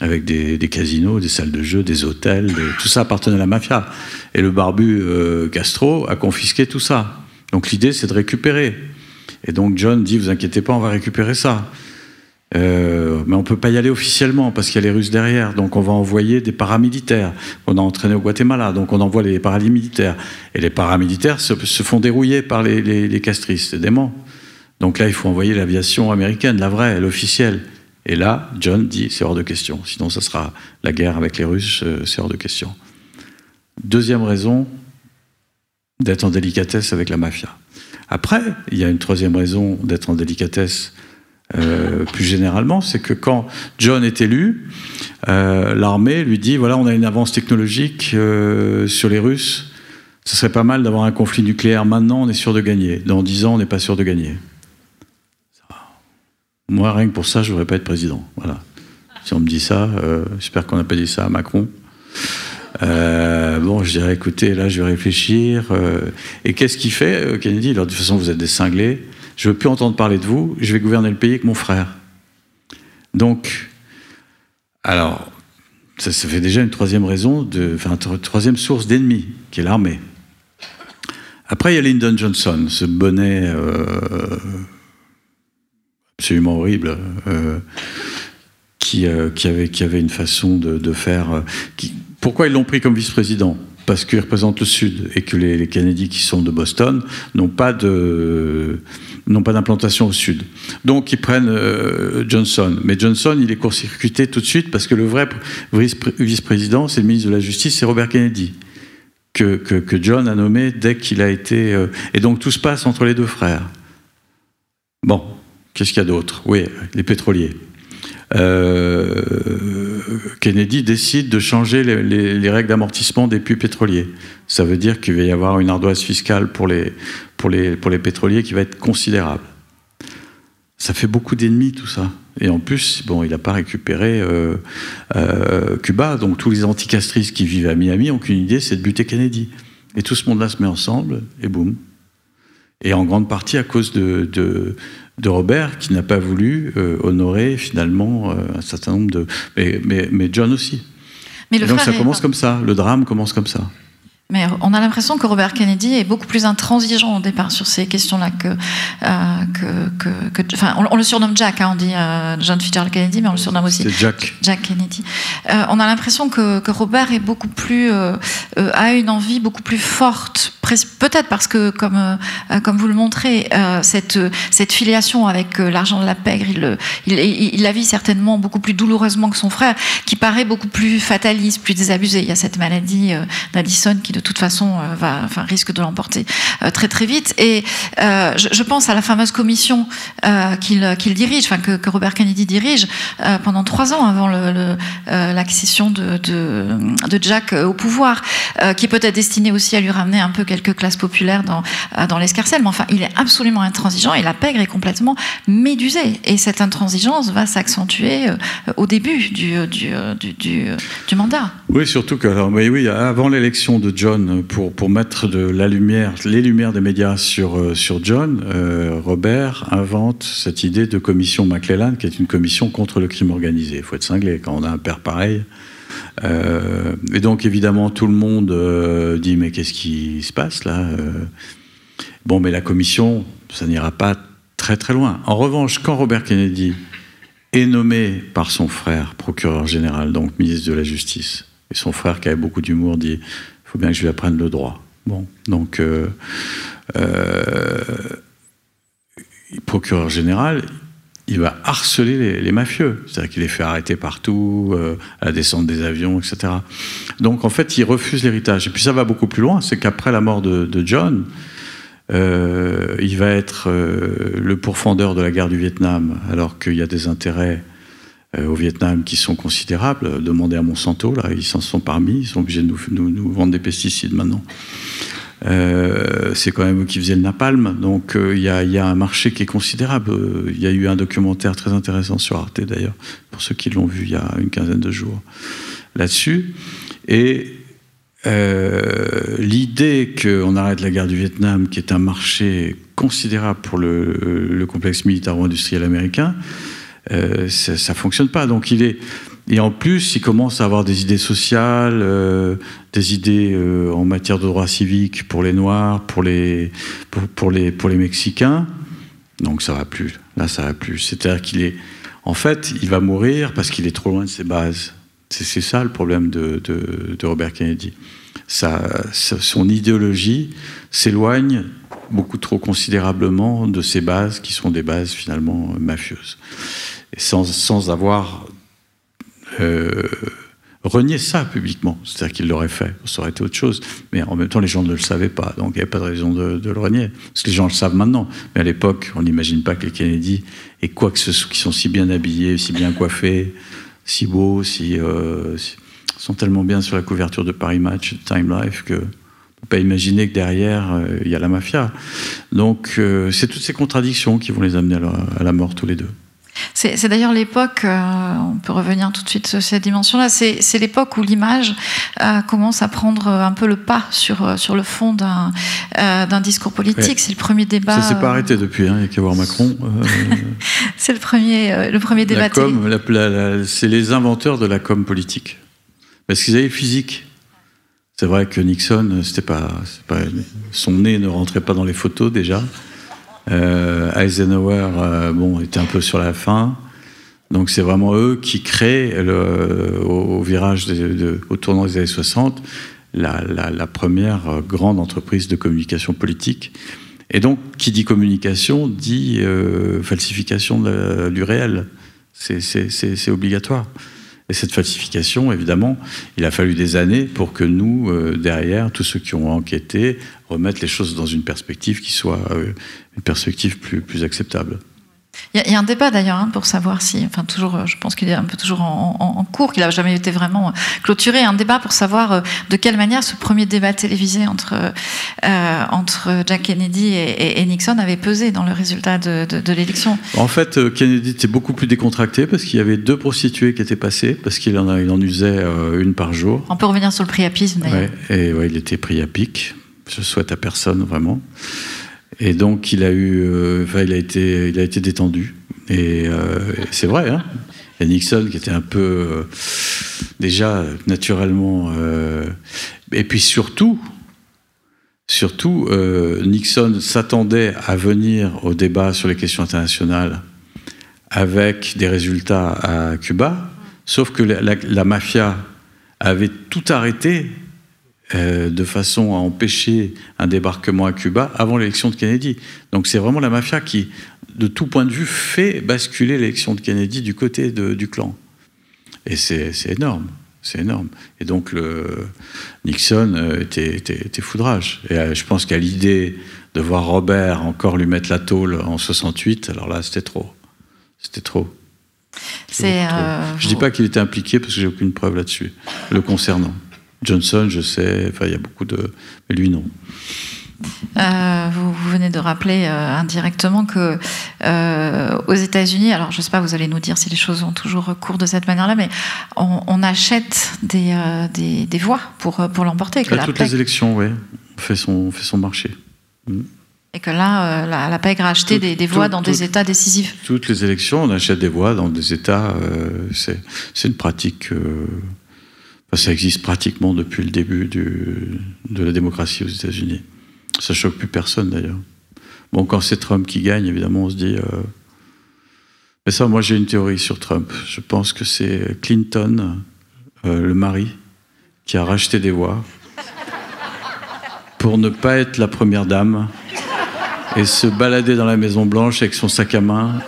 avec des, casinos, des salles de jeu, des hôtels, tout ça appartenait à la mafia. Et le barbu euh, Castro a confisqué tout ça. Donc l'idée, c'est de récupérer. Et donc John dit, vous inquiétez pas, on va récupérer ça. Euh, mais on peut pas y aller officiellement parce qu'il y a les Russes derrière. Donc on va envoyer des paramilitaires. On a entraîné au Guatemala, donc on envoie les paramilitaires. Et les paramilitaires se, font dérouiller par les, les, castristes, c'est dément. Donc là, il faut envoyer l'aviation américaine, la vraie, l'officielle. Et là, John dit, c'est hors de question. Sinon, ça sera la guerre avec les Russes, euh, c'est hors de question. Deuxième raison d'être en délicatesse avec la mafia. Après, il y a une troisième raison d'être en délicatesse euh, plus généralement, c'est que quand John est élu, euh, l'armée lui dit voilà, on a une avance technologique euh, sur les Russes. Ce serait pas mal d'avoir un conflit nucléaire maintenant, on est sûr de gagner. Dans dix ans, on n'est pas sûr de gagner. Moi, rien que pour ça, je ne voudrais pas être président. Voilà. Si on me dit ça, j'espère qu'on n'a pas dit ça à Macron. Bon, je dirais, écoutez, là, je vais réfléchir. et qu'est-ce qu'il fait, Kennedy? Leur dit, de toute façon, vous êtes des cinglés je veux plus entendre parler de vous, je vais gouverner le pays avec mon frère. Donc, alors, ça, fait déjà une troisième raison, enfin, une troisième source d'ennemis, qui est l'armée. Après, il y a Lyndon Johnson, ce bonnet euh, absolument horrible, euh, euh, qui avait une façon de, faire. Pourquoi ils l'ont pris comme vice-président? Parce qu'il représente le Sud et que les, les Kennedy qui sont de Boston n'ont pas d'implantation au Sud. Donc ils prennent euh, Johnson. Mais Johnson, il est court-circuité tout de suite parce que le vrai vice-président, c'est le ministre de la Justice, c'est Robert Kennedy. Que, que, John a nommé dès qu'il a été... Euh, et donc tout se passe entre les deux frères. Bon, qu'est-ce qu'il y a d'autre? Oui, les pétroliers. Euh, Kennedy décide de changer les, règles d'amortissement des puits pétroliers. Ça veut dire qu'il va y avoir une ardoise fiscale pour les, pour les, pour les pétroliers qui va être considérable. Ça fait beaucoup d'ennemis tout ça. Et en plus, bon, il n'a pas récupéré euh, euh, Cuba, donc tous les anticastristes qui vivent à Miami ont qu'une idée, c'est de buter Kennedy. Et tout ce monde-là se met ensemble, et boum. Et en grande partie à cause de Robert qui n'a pas voulu euh, honorer finalement euh, un certain nombre de... Mais, mais, John aussi. Mais donc ça commence comme ça, le drame commence comme ça. Mais on a l'impression que Robert Kennedy est beaucoup plus intransigeant au départ sur ces questions-là que, euh, que, que, enfin, on, le surnomme Jack, hein, on dit John Fitzgerald Kennedy, mais on le surnomme aussi Jack. Jack Kennedy. on a l'impression que, Robert est beaucoup plus a une envie beaucoup plus forte peut-être parce que, comme, euh, comme vous le montrez, euh, cette, cette filiation avec euh, l'argent de la pègre, il, il, il, la vit certainement beaucoup plus douloureusement que son frère, qui paraît beaucoup plus fataliste, plus désabusé. Il y a cette maladie d'Addison qui, de toute façon, va, enfin, risque de l'emporter très très vite. Et je, je, pense à la fameuse commission qu'il dirige, enfin, que, Robert Kennedy dirige pendant trois ans avant l'accession de, Jack au pouvoir, qui peut-être destinée aussi à lui ramener un peu quelques classes populaires dans, euh, dans l'escarcelle, mais enfin, il est absolument intransigeant et la pègre est complètement médusée. Et cette intransigeance va s'accentuer euh, au début du, euh, du, mandat. Oui, surtout que, alors, oui, oui, avant l'élection de John, pour, pour mettre de la lumière, les lumières des médias sur, sur John, Robert invente cette idée de commission McClellan, qui est une commission contre le crime organisé. Il faut être cinglé quand on a un père pareil. Euh, et donc évidemment tout le monde euh, dit mais qu'est-ce qui se passe là euh? Bon mais la commission, ça n'ira pas très très loin. En revanche, quand Robert Kennedy est nommé par son frère procureur général, donc ministre de la Justice, et son frère qui avait beaucoup d'humour dit faut bien que je lui apprenne le droit. Bon, donc procureur général, il va harceler les, mafieux. C'est-à-dire qu'il les fait arrêter partout, euh, à la descente des avions, etc. Donc en fait, il refuse l'héritage. Et puis ça va beaucoup plus loin, c'est qu'après la mort de, John, euh, il va être euh, le pourfendeur de la guerre du Vietnam, alors qu'il y a des intérêts au Vietnam qui sont considérables. Demandez à Monsanto, là, ils s'en sont parmi, ils sont obligés de nous, vendre des pesticides maintenant. Euh, c'est quand même eux qui faisaient le napalm, donc euh, il y, a un marché qui est considérable. Il y a eu un documentaire très intéressant sur Arte d'ailleurs, pour ceux qui l'ont vu il y a une quinzaine de jours là-dessus. Et euh, l'idée qu'on arrête la guerre du Vietnam, qui est un marché considérable pour le, complexe militaro-industriel américain, ça, ne fonctionne pas. Donc il est et en plus, il commence à avoir des idées sociales, euh, des idées euh, en matière de droits civiques pour les Noirs, pour les, pour, les, pour les Mexicains. Donc ça va plus. Là, ça va plus. C'est-à-dire qu'il est. En fait, il va mourir parce qu'il est trop loin de ses bases. C'est ça le problème de, de, Robert Kennedy. son idéologie s'éloigne beaucoup trop considérablement de ses bases, qui sont des bases finalement mafieuses. Et sans, sans avoir euh, renier ça publiquement. C'est-à-dire qu'il l'aurait fait, ça aurait été autre chose. Mais en même temps, les gens ne le savaient pas, donc il n'y avait pas de raison de, le renier. Parce que les gens le savent maintenant. Mais à l'époque, on n'imagine pas que les Kennedy et quoi que ce soit, qui sont si bien habillés, si bien coiffés, si beaux, si, euh, sont tellement bien sur la couverture de Paris Match, Time Life, que pas imaginer que derrière, euh, il y a la mafia. Donc, c'est toutes ces contradictions qui vont les amener à la mort tous les deux. C'est d'ailleurs l'époque, euh, on peut revenir tout de suite sur cette dimension-là, c'est l'époque où l'image euh, commence à prendre un peu le pas sur, euh, sur le fond d'un discours politique. C'est le premier débat. Ça s'est pas arrêté depuis, hein, il n'y a qu'à voir Macron. (laughs) c'est le premier, le premier débat. C'est les inventeurs de la com politique. Parce qu'ils avaient physique. C'est vrai que Nixon, c'était pas, son nez ne rentrait pas dans les photos déjà. Euh, Eisenhower, euh, bon, était un peu sur la fin. Donc c'est vraiment eux qui créent au, virage de, au tournant des années 60 la, première grande entreprise de communication politique. Et donc, qui dit communication dit euh, falsification du réel. C'est obligatoire. Et cette falsification, évidemment, il a fallu des années pour que nous, euh, derrière, tous ceux qui ont enquêté, remettent les choses dans une perspective qui soit euh, une perspective plus, plus acceptable. Il y, a un débat d'ailleurs hein, pour savoir si, enfin toujours, euh, je pense qu'il est un peu toujours en, cours, qu'il n'a jamais été vraiment clôturé, un débat pour savoir euh, de quelle manière ce premier débat télévisé entre, euh, entre Jack Kennedy et, Nixon avait pesé dans le résultat de, l'élection. En fait, Kennedy était beaucoup plus décontracté parce qu'il y avait deux prostituées qui étaient passées, parce qu'il en, il en usait une par jour. On peut revenir sur le priapisme d'ailleurs. et ouais, il était pic. Je souhaite à personne vraiment. Et donc, il a eu, euh, il a été, il a été détendu. Et euh, c'est vrai. Hein et Nixon, qui était un peu euh, déjà naturellement, et puis surtout, surtout, Nixon s'attendait à venir au débat sur les questions internationales avec des résultats à Cuba, sauf que la mafia avait tout arrêté euh, de façon à empêcher un débarquement à Cuba avant l'élection de Kennedy. Donc c'est vraiment la mafia qui, de tout point de vue, fait basculer l'élection de Kennedy du côté du clan. Et c'est énorme. C'est énorme. Et donc le Nixon euh, était, était, foudrage. Et euh, je pense qu'à l'idée de voir Robert encore lui mettre la tôle en 68, alors là, c'était trop. C'était trop. C'est. Je dis pas qu'il était impliqué parce que j'ai aucune preuve là-dessus, le concernant. Johnson, je sais, enfin, il y a beaucoup de. Mais lui, non. Euh, vous, venez de rappeler euh, indirectement que euh, aux États-Unis, alors je ne sais pas, vous allez nous dire si les choses ont toujours cours de cette manière-là, mais on, achète des, des, voix pour, pour l'emporter. À toutes les élections, oui, on fait son, fait son marché. Mm. Et que là, la, la PEG a acheté des, voix dans des États décisifs. Toutes les élections, on achète des voix dans des États. c'est une pratique ça existe pratiquement depuis le début de la démocratie aux États-Unis. Ça choque plus personne d'ailleurs. Bon, quand c'est Trump qui gagne, évidemment, on se dit. Euh, mais ça, moi, j'ai une théorie sur Trump. Je pense que c'est Clinton, euh, le mari, qui a racheté des voix pour ne pas être la première dame et se balader dans la Maison Blanche avec son sac à main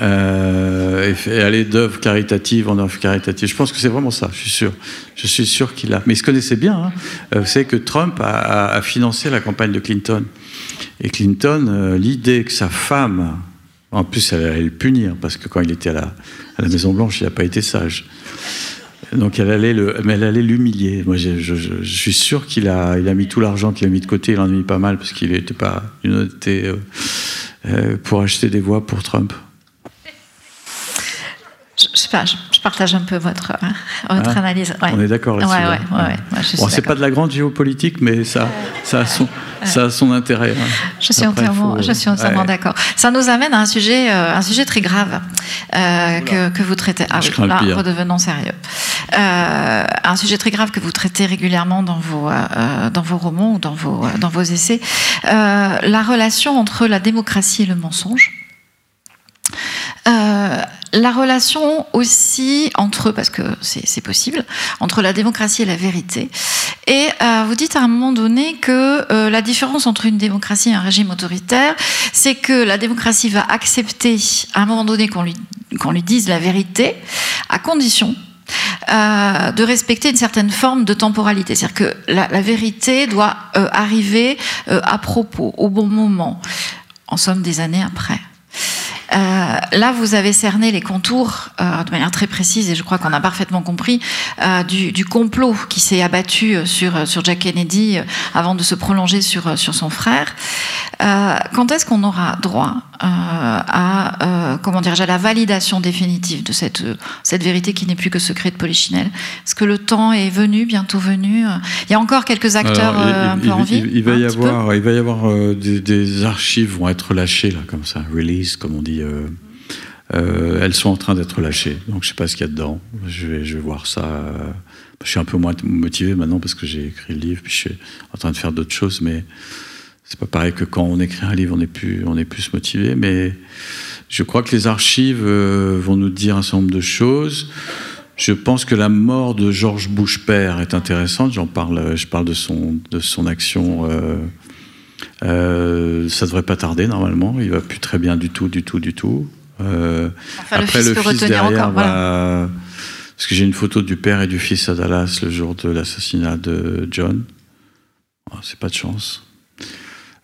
et, aller d'œuvre caritative en œuvre caritative. Je pense que c'est vraiment ça, je suis sûr. Je suis sûr qu'il a. Mais il se connaissait bien. Hein. Euh, vous savez que Trump a, financé la campagne de Clinton. Et Clinton, euh, l'idée que sa femme, en plus, elle allait le punir, parce que quand il était à la, Maison-Blanche, il n'a pas été sage. Donc elle allait le, mais elle allait l'humilier. Moi, je, suis sûr qu'il a, il a mis tout l'argent qu'il a mis de côté. Il en a mis pas mal parce qu'il n'était pas une honnêteté euh, pour acheter des voix pour Trump je, partage un peu votre, euh, votre hein analyse. On est d'accord là-dessus. Ouais, ouais, bon, c'est pas de la grande géopolitique, mais ça, ça, a, son, ça a son intérêt. Hein. Je suis entièrement, je suis entièrement d'accord. Ça nous amène à un sujet, euh, un sujet très grave euh, que, que, vous traitez. Ah, oui, là, redevenons sérieux. Euh, un sujet très grave que vous traitez régulièrement dans vos, dans vos romans ou dans vos, dans vos essais. la relation entre la démocratie et le mensonge. La relation aussi entre, parce que c'est possible, entre la démocratie et la vérité. Et euh, vous dites à un moment donné que euh, la différence entre une démocratie et un régime autoritaire, c'est que la démocratie va accepter à un moment donné qu'on lui, lui dise la vérité, à condition euh, de respecter une certaine forme de temporalité. C'est-à-dire que la, vérité doit arriver à propos, au bon moment, en somme des années après. Euh, là, vous avez cerné les contours euh, de manière très précise, et je crois qu'on a parfaitement compris, euh, du, du, complot qui s'est abattu sur, sur Jack Kennedy avant de se prolonger sur, sur son frère. quand est-ce qu'on aura droit à, comment dire, à la validation définitive de cette, cette vérité qui n'est plus que secret de Polichinelle? Est-ce que le temps est venu, bientôt venu Il y a encore quelques acteurs un peu en vie? il, va y avoir, il va y avoir des, des, archives vont être lâchées, là, comme ça, release, comme on dit euh, euh, elles sont en train d'être lâchées. Donc je sais pas ce qu'il y a dedans. Je vais, je vais voir ça. Je suis un peu moins motivé maintenant parce que j'ai écrit le livre, puis je suis en train de faire d'autres choses, mais c'est pas pareil que quand on écrit un livre, on est plus, on est plus motivé. Mais je crois que les archives euh, vont nous dire un certain nombre de choses. Je pense que la mort de Georges Bush père est intéressante. J'en parle, je parle de son, de son action euh, ça devrait pas tarder normalement. Il va plus très bien du tout, du tout, du tout. Euh, après, le fils, derrière va. Parce que j'ai une photo du père et du fils à Dallas le jour de l'assassinat de John. Oh, c'est pas de chance.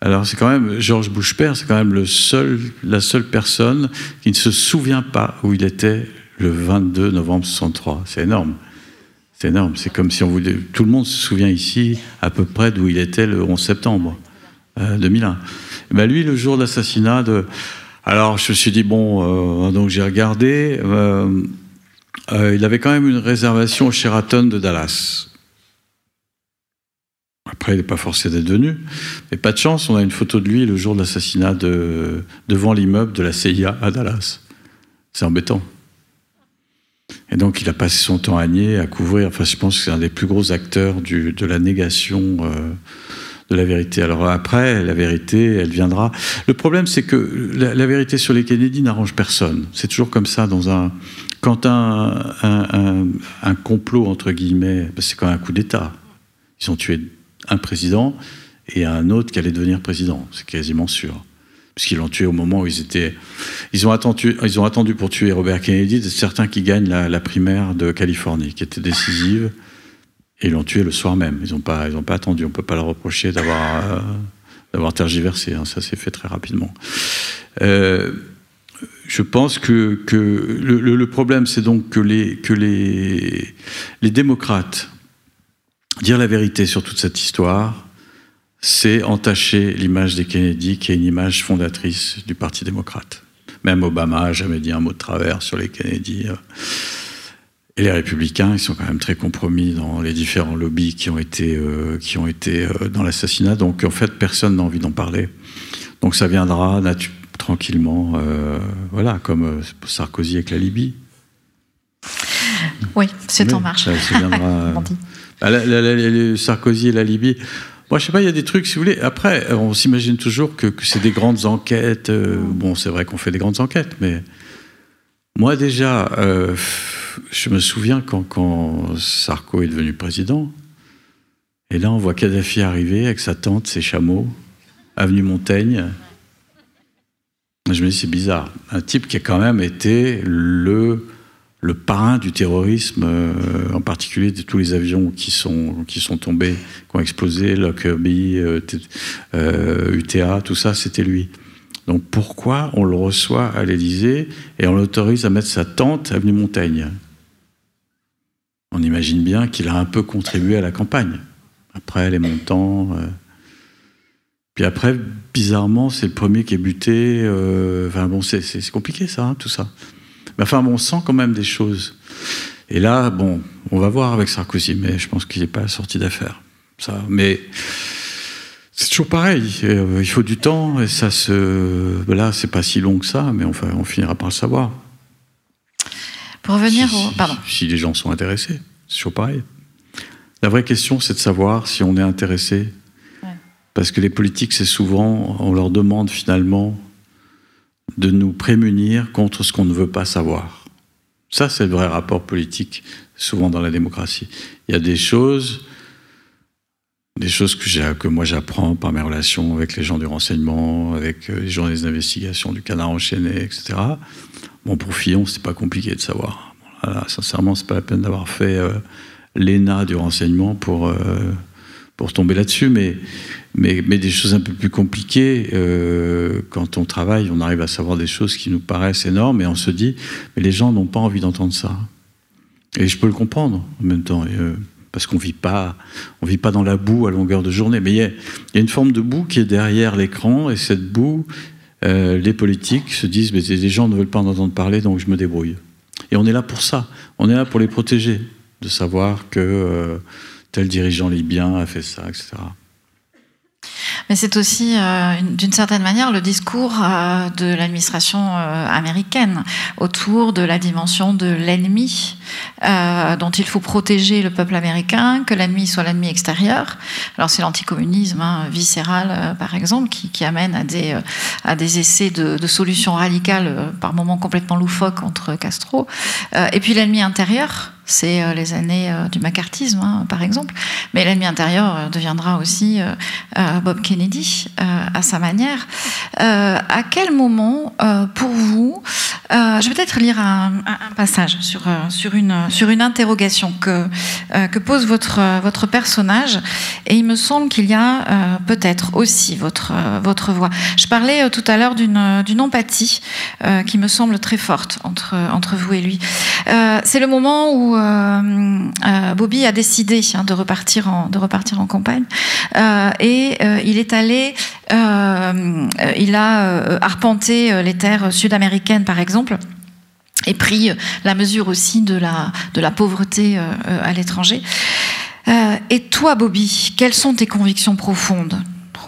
Alors c'est quand même George Bush père, c'est quand même le seul, la seule personne qui ne se souvient pas où il était le 22 novembre 63. C'est énorme. C'est énorme. C'est comme si on voulait. Tout le monde se souvient ici à peu près d'où il était le 11 septembre. 2001. Euh, ben lui, le jour de l'assassinat de... Alors, je me suis dit, bon, euh, donc j'ai regardé. Euh, il avait quand même une réservation au Sheraton de Dallas. Après, il n'est pas forcé d'être venu. Mais pas de chance, on a une photo de lui le jour de l'assassinat de, devant l'immeuble de la CIA à Dallas. C'est embêtant. Et donc, il a passé son temps à nier, à couvrir. Enfin, je pense que c'est un des plus gros acteurs de la négation la vérité. Alors après, la vérité, elle viendra. Le problème, c'est que la, vérité sur les Kennedy n'arrange personne. C'est toujours comme ça dans un. Quand un, complot, entre guillemets, ben, c'est quand même un coup d'État. Ils ont tué un président et un autre qui allait devenir président, c'est quasiment sûr. Puisqu'ils l'ont tué au moment où ils étaient. Ils ont attendu, ils ont attendu pour tuer Robert Kennedy, certains qui gagnent la, primaire de Californie, qui était décisive, et ils l'ont tué le soir même. Ils n'ont pas, pas attendu. On ne peut pas leur reprocher d'avoir, euh, tergiversé. Hein. Ça s'est fait très rapidement. Euh, je pense que, que le, problème, c'est donc que, les, que les, les démocrates, dire la vérité sur toute cette histoire, c'est entacher l'image des Kennedy, qui est une image fondatrice du Parti démocrate. Même Obama n'a jamais dit un mot de travers sur les Kennedy. Et les républicains, ils sont quand même très compromis dans les différents lobbies qui ont été, euh, qui ont été euh, dans l'assassinat. Donc en fait, personne n'a envie d'en parler. Donc ça viendra tranquillement, euh, voilà, comme Sarkozy avec la Libye. Oui, c'est en marche. Ça, viendra, (laughs) bah, Sarkozy et la Libye. Moi, je sais pas, il y a des trucs, si vous voulez. Après, on s'imagine toujours que, c'est des grandes enquêtes. Bon, c'est vrai qu'on fait des grandes enquêtes, mais moi, déjà, euh, je me souviens quand, Sarko est devenu président, et là, on voit Kadhafi arriver avec sa tante, ses chameaux, avenue Montaigne. Je me dis, c'est bizarre. Un type qui a quand même été le parrain du terrorisme, euh, en particulier de tous les avions qui sont, tombés, qui ont explosé, Lockerbie, euh, UTA, euh, tout ça, c'était lui. Donc pourquoi on le reçoit à l'Élysée et on l'autorise à mettre sa tente avenue Montaigne? On imagine bien qu'il a un peu contribué à la campagne. Après, les montants. Puis après, bizarrement, c'est le premier qui est buté. Enfin bon, c'est compliqué ça, hein, tout ça. Mais enfin, on sent quand même des choses. Et là, bon, on va voir avec Sarkozy, mais je pense qu'il n'est pas sorti d'affaire. Mais c'est toujours pareil. Euh, il faut du temps et ça se. Là, c'est pas si long que ça, mais enfin, on finira par le savoir. Pour revenir au. Pardon. Si, les gens sont intéressés, c'est toujours pareil. La vraie question, c'est de savoir si on est intéressé. Parce que les politiques, c'est souvent, on leur demande finalement de nous prémunir contre ce qu'on ne veut pas savoir. Ça, c'est le vrai rapport politique, souvent dans la démocratie. Il y a des choses, des choses que, moi j'apprends par mes relations avec les gens du renseignement, avec euh, les journalistes d'investigation du canard enchaîné, etc. Bon, pour Fillon, c'est pas compliqué de savoir. Sincèrement, c'est pas la peine d'avoir fait euh, l'ENA du renseignement pour, euh, pour tomber là-dessus, mais mais, des choses un peu plus compliquées, quand on travaille, on arrive à savoir des choses qui nous paraissent énormes et on se dit, mais les gens n'ont pas envie d'entendre ça. Et je peux le comprendre en même temps, parce qu'on vit pas, on vit pas dans la boue à longueur de journée. Mais il y, a, une forme de boue qui est derrière l'écran, et cette boue, euh, les politiques se disent, mais les gens ne veulent pas en entendre parler, donc je me débrouille. Et on est là pour ça. On est là pour les protéger, de savoir que tel dirigeant libyen a fait ça, etc. Mais c'est aussi, euh, d'une certaine manière, le discours euh, de l'administration euh, américaine autour de la dimension de l'ennemi, dont il faut protéger le peuple américain, que l'ennemi soit l'ennemi extérieur. Alors c'est l'anticommunisme hein, viscéral, par exemple, qui, amène à des, essais de, solutions radicales, par moments complètement loufoques, entre Castro. et puis l'ennemi intérieur, c'est les années du macartisme, hein, par exemple. Mais l'ennemi intérieur deviendra aussi Kennedy à sa manière. à quel moment, pour vous, je vais peut-être lire un, passage sur, sur, une, sur une interrogation que, que pose votre, votre personnage, et il me semble qu'il y a peut-être aussi votre, votre voix. Je parlais tout à l'heure d'une empathie qui me semble très forte entre, entre vous et lui. C'est le moment où euh, euh, Bobby a décidé hein, de, repartir en, campagne euh, et il est allé, il a arpenté les terres sud-américaines par exemple et pris la mesure aussi de la pauvreté à l'étranger. et toi, Bobby, quelles sont tes convictions profondes?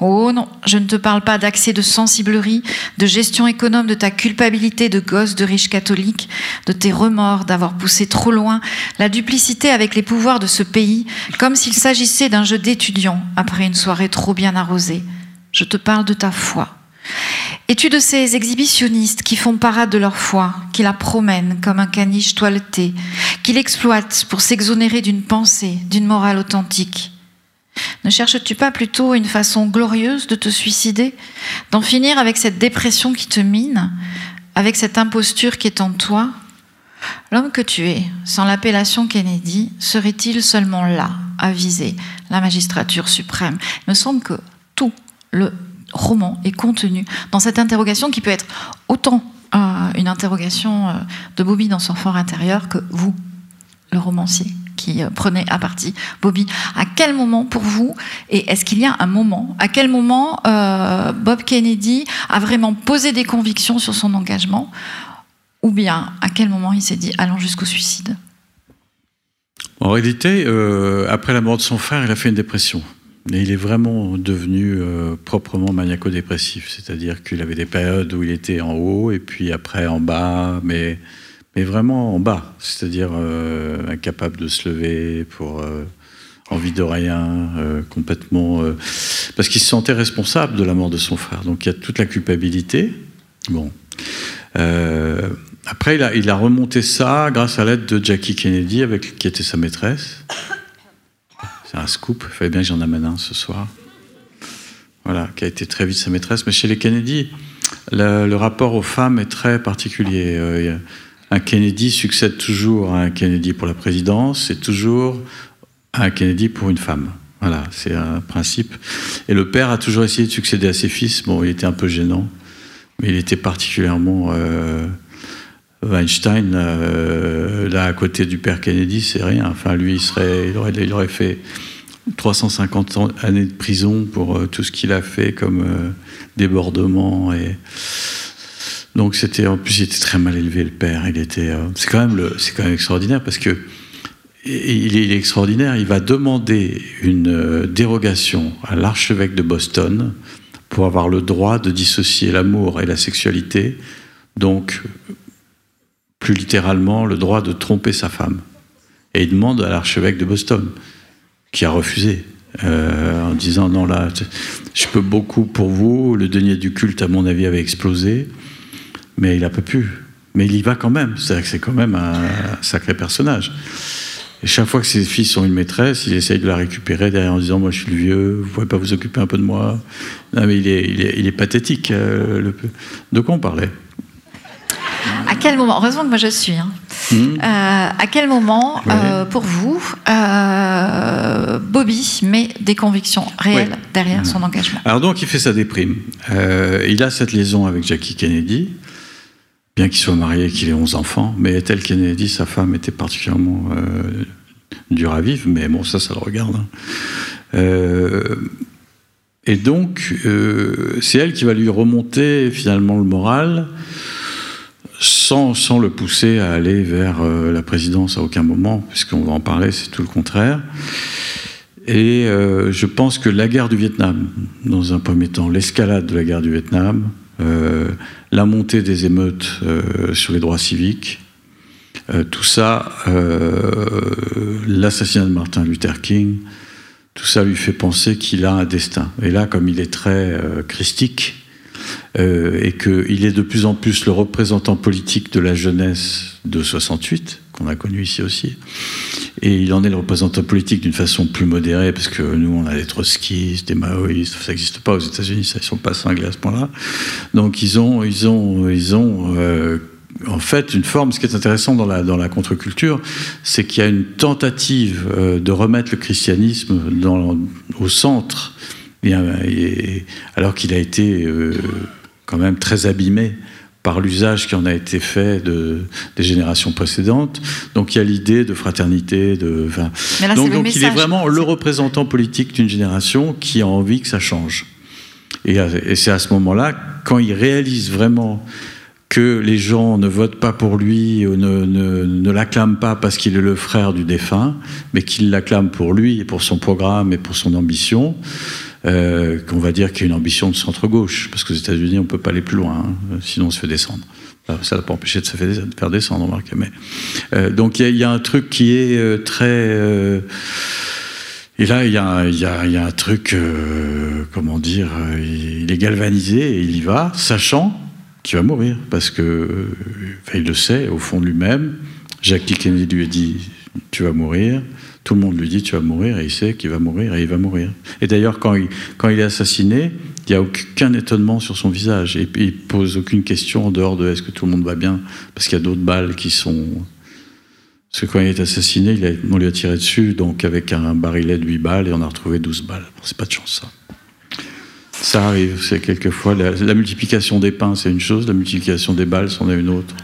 Oh non, je ne te parle pas d'accès de sensiblerie, de gestion économe de ta culpabilité de gosse de riche catholique, de tes remords d'avoir poussé trop loin la duplicité avec les pouvoirs de ce pays, comme s'il s'agissait d'un jeu d'étudiants après une soirée trop bien arrosée. Je te parle de ta foi. Es-tu de ces exhibitionnistes qui font parade de leur foi, qui la promènent comme un caniche toiletté, qui l'exploitent pour s'exonérer d'une pensée, d'une morale authentique Ne cherches-tu pas plutôt une façon glorieuse de te suicider, d'en finir avec cette dépression qui te mine, avec cette imposture qui est en toi? L'homme que tu es, sans l'appellation Kennedy, serait-il seulement là, à viser la magistrature suprême? Il me semble que tout le roman est contenu dans cette interrogation qui peut être autant euh, une interrogation euh, de Bobby dans son fort intérieur que vous, le romancier qui euh, prenez à partie Bobby. À quel moment pour vous, et est-ce qu'il y a un moment, à quel moment Bob Kennedy a vraiment posé des convictions sur son engagement ou bien, à quel moment il s'est dit allons jusqu'au suicide? En réalité, euh, après la mort de son frère, il a fait une dépression. Et il est vraiment devenu euh, proprement maniaco-dépressif. C'est-à-dire qu'il avait des périodes où il était en haut et puis après en bas, mais, mais vraiment en bas. C'est-à-dire euh, incapable de se lever pour envie de rien, complètement. parce qu'il se sentait responsable de la mort de son frère. Donc il y a toute la culpabilité. Bon. Après, il a, remonté ça grâce à l'aide de Jackie Kennedy, qui était sa maîtresse. C'est un scoop, il fallait bien que j'en amène un ce soir. Voilà, qui a été très vite sa maîtresse. Mais chez les Kennedy, le, rapport aux femmes est très particulier. Un Kennedy succède toujours à un Kennedy pour la présidence et toujours à un Kennedy pour une femme. Voilà, c'est un principe. Et le père a toujours essayé de succéder à ses fils. Bon, il était un peu gênant, mais il était particulièrement euh, Weinstein, euh, là à côté du père Kennedy, c'est rien. Enfin, lui, il, serait, il aurait fait 350 années de prison pour euh, tout ce qu'il a fait comme euh, débordement. Et... Donc, c'était, en plus, il était très mal élevé, le père. Il était, c'est, quand même le, c'est quand même extraordinaire parce que il est, extraordinaire. Il va demander une dérogation à l'archevêque de Boston pour avoir le droit de dissocier l'amour et la sexualité. Donc, plus littéralement le droit de tromper sa femme. Et il demande à l'archevêque de Boston, qui a refusé, euh, en disant non là, je peux beaucoup pour vous, le denier du culte à mon avis avait explosé, mais il n'a pas pu. Mais il y va quand même, c'est-à-dire que c'est quand même un sacré personnage. Et chaque fois que ses fils ont une maîtresse, il essaye de la récupérer derrière en disant Moi je suis le vieux, vous ne pouvez pas vous occuper un peu de moi. Non, mais il est, il est, pathétique. Euh, le... De quoi on parlait? À quel moment, heureusement que moi je suis, hein. hmm. euh, à quel moment, euh, pour vous, Bobby met des convictions réelles derrière son engagement? Alors donc il fait sa déprime. il a cette liaison avec Jackie Kennedy, bien qu'il soit marié et qu'il ait 11 enfants, mais Ethel Kennedy, sa femme, était particulièrement dure à vivre, mais bon, ça, ça le regarde. Hein. et donc, c'est elle qui va lui remonter finalement le moral sans, sans, le pousser à aller vers euh, la présidence à aucun moment, puisqu'on va en parler, c'est tout le contraire. Et euh, je pense que la guerre du Vietnam, dans un premier temps, l'escalade de la guerre du Vietnam, euh, la montée des émeutes sur les droits civiques, tout ça, l'assassinat de Martin Luther King, tout ça lui fait penser qu'il a un destin. Et là, comme il est très christique, euh, et qu'il est de plus en plus le représentant politique de la jeunesse de 68, qu'on a connu ici aussi. Et il en est le représentant politique d'une façon plus modérée, parce que nous, on a des trotskistes, des maoïstes, ça n'existe pas aux États-Unis, ça, ils sont pas cinglés à ce point-là. Donc ils ont, ils ont, ils ont euh, en fait une forme, ce qui est intéressant dans la, contre-culture, c'est qu'il y a une tentative euh, de remettre le christianisme au centre alors qu'il a été euh, quand même très abîmé par l'usage qui en a été fait de, des générations précédentes. Donc il y a l'idée de fraternité, de. donc, il est vraiment le représentant politique d'une génération qui a envie que ça change. Et, et c'est à ce moment-là, quand il réalise vraiment que les gens ne votent pas pour lui ou ne, ne, l'acclament pas parce qu'il est le frère du défunt, mais qu'ils l'acclament pour lui et pour son programme et pour son ambition, euh, qu'on va dire qu'il y a une ambition de centre-gauche, parce qu'aux États-Unis, on ne peut pas aller plus loin, hein, sinon on se fait descendre. Ça n'a pas empêché de se faire descendre, remarquez. Mais, euh, donc il y, a un truc qui est euh, très... et là, il y, a un truc, comment dire, il est galvanisé et il y va, sachant qu'il va mourir, parce que il le sait au fond de lui-même. Jacques Kennedy lui a dit tu vas mourir. Tout le monde lui dit tu vas mourir et il sait qu'il va mourir et il va mourir. Et d'ailleurs, quand il, est assassiné, il n'y a aucun étonnement sur son visage et il pose aucune question en dehors de est-ce que tout le monde va bien? Parce qu'il y a d'autres balles qui sont. Parce que quand il est assassiné, on lui a tiré dessus, donc avec un barillet de 8 balles et on a retrouvé 12 balles. c'est pas de chance ça. Ça arrive, c'est quelquefois. La, la, multiplication des pains, c'est une chose, la multiplication des balles, c'en est une autre.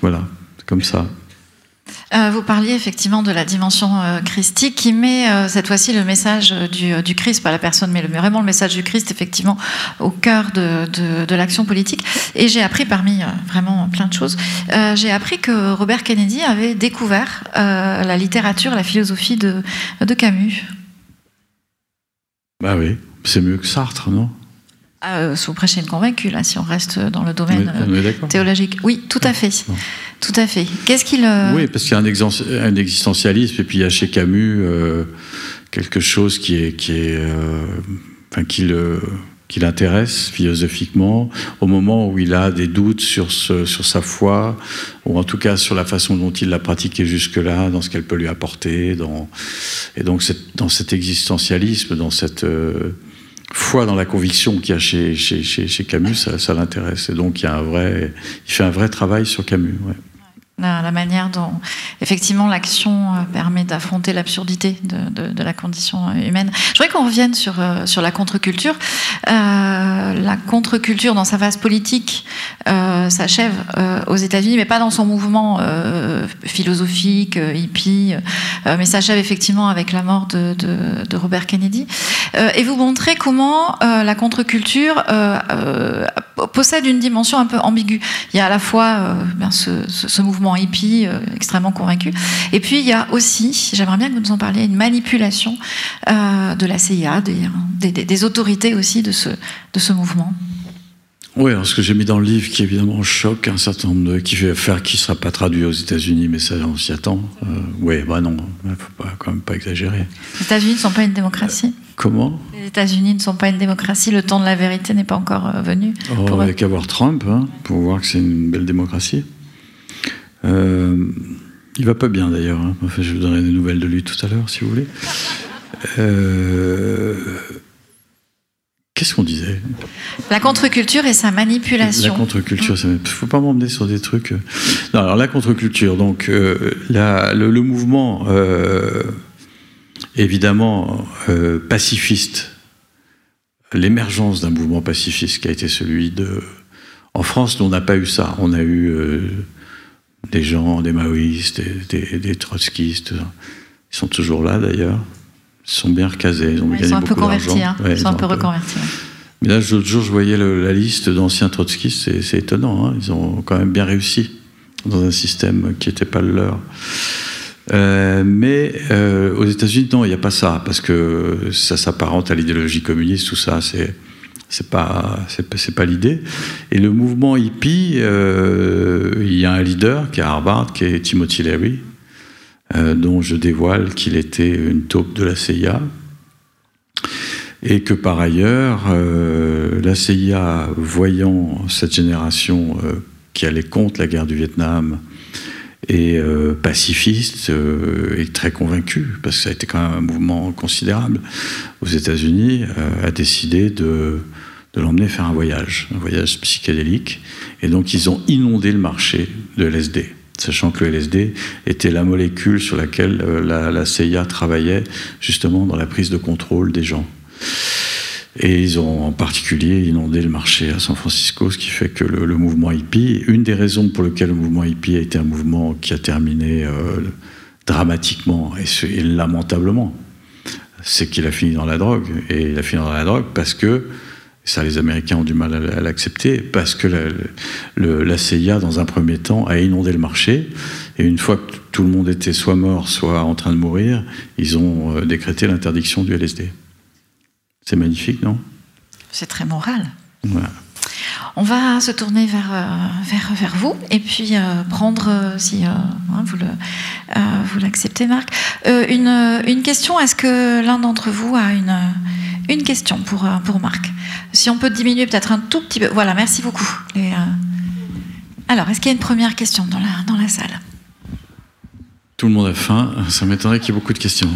Voilà, comme ça. Euh, vous parliez effectivement de la dimension euh, christique qui met euh, cette fois-ci le message du, du, Christ, pas la personne, mais le, vraiment le message du Christ effectivement au cœur de, de, de l'action politique. Et j'ai appris parmi vraiment plein de choses, j'ai appris que Robert Kennedy avait découvert la littérature, la philosophie de, de Camus. Bah oui, c'est mieux que Sartre, non? Euh, sous prêcher une convaincue, là, si on reste dans le domaine euh, théologique. Oui, tout à fait. Tout à fait. Qu'est-ce qu'il. Euh... Oui, parce qu'il y a un, un, existentialisme, et puis il y a chez Camus euh, quelque chose qui est. Qui est euh, enfin, qui le qui l'intéresse philosophiquement, au moment où il a des doutes sur, ce, sur sa foi, ou en tout cas sur la façon dont il l'a pratiquée jusque-là, dans ce qu'elle peut lui apporter. Dans, et donc dans cet existentialisme, dans cette euh, foi dans la conviction qu'il y a chez, chez, chez, chez Camus, ça, l'intéresse. Et donc il, y a un vrai, il fait un vrai travail sur Camus. La, manière dont effectivement l'action euh, permet d'affronter l'absurdité de, la condition humaine. Je voudrais qu'on revienne sur, euh, sur la contre-culture. Euh, la contre-culture dans sa phase politique s'achève aux États-Unis, mais pas dans son mouvement philosophique, hippie, mais s'achève effectivement avec la mort de, Robert Kennedy. et vous montrez comment la contre-culture possède une dimension un peu ambiguë. Il y a à la fois bien, ce mouvement hippie euh, extrêmement convaincu. Et puis il y a aussi, j'aimerais bien que vous nous en parliez, une manipulation euh, de la CIA, des, des, des, autorités aussi de ce, de ce mouvement. Oui, ce que j'ai mis dans le livre, qui évidemment choque un certain nombre de. qui fait faire qui ne sera pas traduit aux États-Unis, mais ça, on s'y attend. Euh, oui, bah non, il ne faut pas, quand même pas exagérer. Les États-Unis ne sont pas une démocratie Comment? Les États-Unis ne sont pas une démocratie, le temps de la vérité n'est pas encore venu. Oh, pour... Il qu'à voir Trump hein, pour voir que c'est une belle démocratie. Euh, il va pas bien d'ailleurs. Hein. Enfin, je vous donnerai des nouvelles de lui tout à l'heure, si vous voulez. Euh... Qu'est-ce qu'on disait? La contre-culture et sa manipulation. La contre-culture, il ne faut pas m'emmener sur des trucs. Euh. Non, alors la contre-culture, donc euh, la, le, le, mouvement euh, évidemment euh, pacifiste, l'émergence d'un mouvement pacifiste qui a été celui de. En France, nous, on n'a pas eu ça. On a eu des gens, des maoïstes, des, des, des trotskistes. Ils sont toujours là d'ailleurs. Ils sont bien recasés. Ils, ont ouais, gagné ils sont un beaucoup peu convertis. Hein. Ouais, ils sont un peu reconvertis. Mais là, l'autre jour, je voyais le, la liste d'anciens trotskistes. C'est étonnant. Hein. Ils ont quand même bien réussi dans un système qui n'était pas le leur. Euh, mais euh, aux États-Unis, non, il n'y a pas ça, parce que ça s'apparente à l'idéologie communiste, tout ça, c'est c'est pas c'est pas l'idée. Et le mouvement hippie euh, il y a un leader qui est à Harvard qui est Timothy Leary euh, dont je dévoile qu'il était une taupe de la CIA et que par ailleurs euh, la CIA voyant cette génération qui allait contre la guerre du Vietnam et euh, pacifiste euh, et très convaincu, parce que ça a été quand même un mouvement considérable aux États-Unis, euh, a décidé de, l'emmener faire un voyage, un voyage psychédélique. Et donc ils ont inondé le marché de LSD, sachant que le LSD était la molécule sur laquelle la, la CIA travaillait justement dans la prise de contrôle des gens. Et ils ont en particulier inondé le marché à San Francisco, ce qui fait que le, mouvement hippie, une des raisons pour lesquelles le mouvement hippie a été un mouvement qui a terminé euh, dramatiquement et, lamentablement, c'est qu'il a fini dans la drogue. Et il a fini dans la drogue parce que, ça les Américains ont du mal à l'accepter, parce que la CIA, dans un premier temps, a inondé le marché. Et une fois que tout le monde était soit mort, soit en train de mourir, ils ont euh, décrété l'interdiction du LSD. C'est magnifique, non? C'est très moral. Voilà. On va se tourner vers, euh, vers, vers vous et puis euh, prendre, euh, si hein, vous, l'acceptez, Marc, une, une question. Est-ce que l'un d'entre vous a une, une question pour, pour Marc? Si on peut diminuer peut-être un tout petit peu. Voilà, merci beaucoup. Alors, est-ce qu'il y a une première question dans la, dans la salle? Tout le monde a faim, ça m'étonnerait qu'il y ait beaucoup de questions.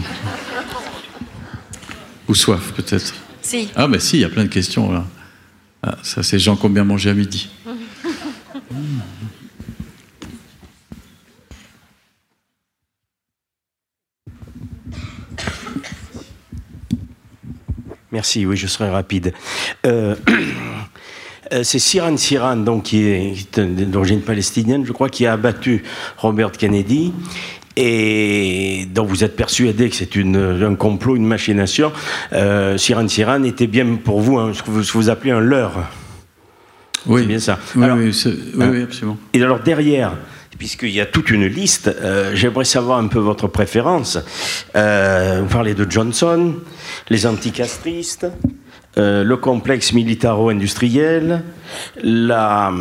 Ou soif, peut-être. Si. Ah, ben si, il y a plein de questions là. Ah, ça, c'est gens qui ont bien mangé à midi. Merci, oui, je serai rapide. Euh, (clears throat) euh, c'est Siran Siran, donc, qui est, d'origine palestinienne, je crois, qui a abattu Robert Kennedy. Et donc vous êtes persuadé que c'est un complot, une machination. Euh, Siran Siran était bien pour vous hein, ce que vous, vous appelez un leurre. Oui, c'est bien ça. Oui, Alors, oui, oui, absolument. Et alors derrière, puisqu'il y a toute une liste, euh, j'aimerais savoir un peu votre préférence. Euh, vous parlez de Johnson, les anticastristes, euh, le complexe militaro-industriel, la,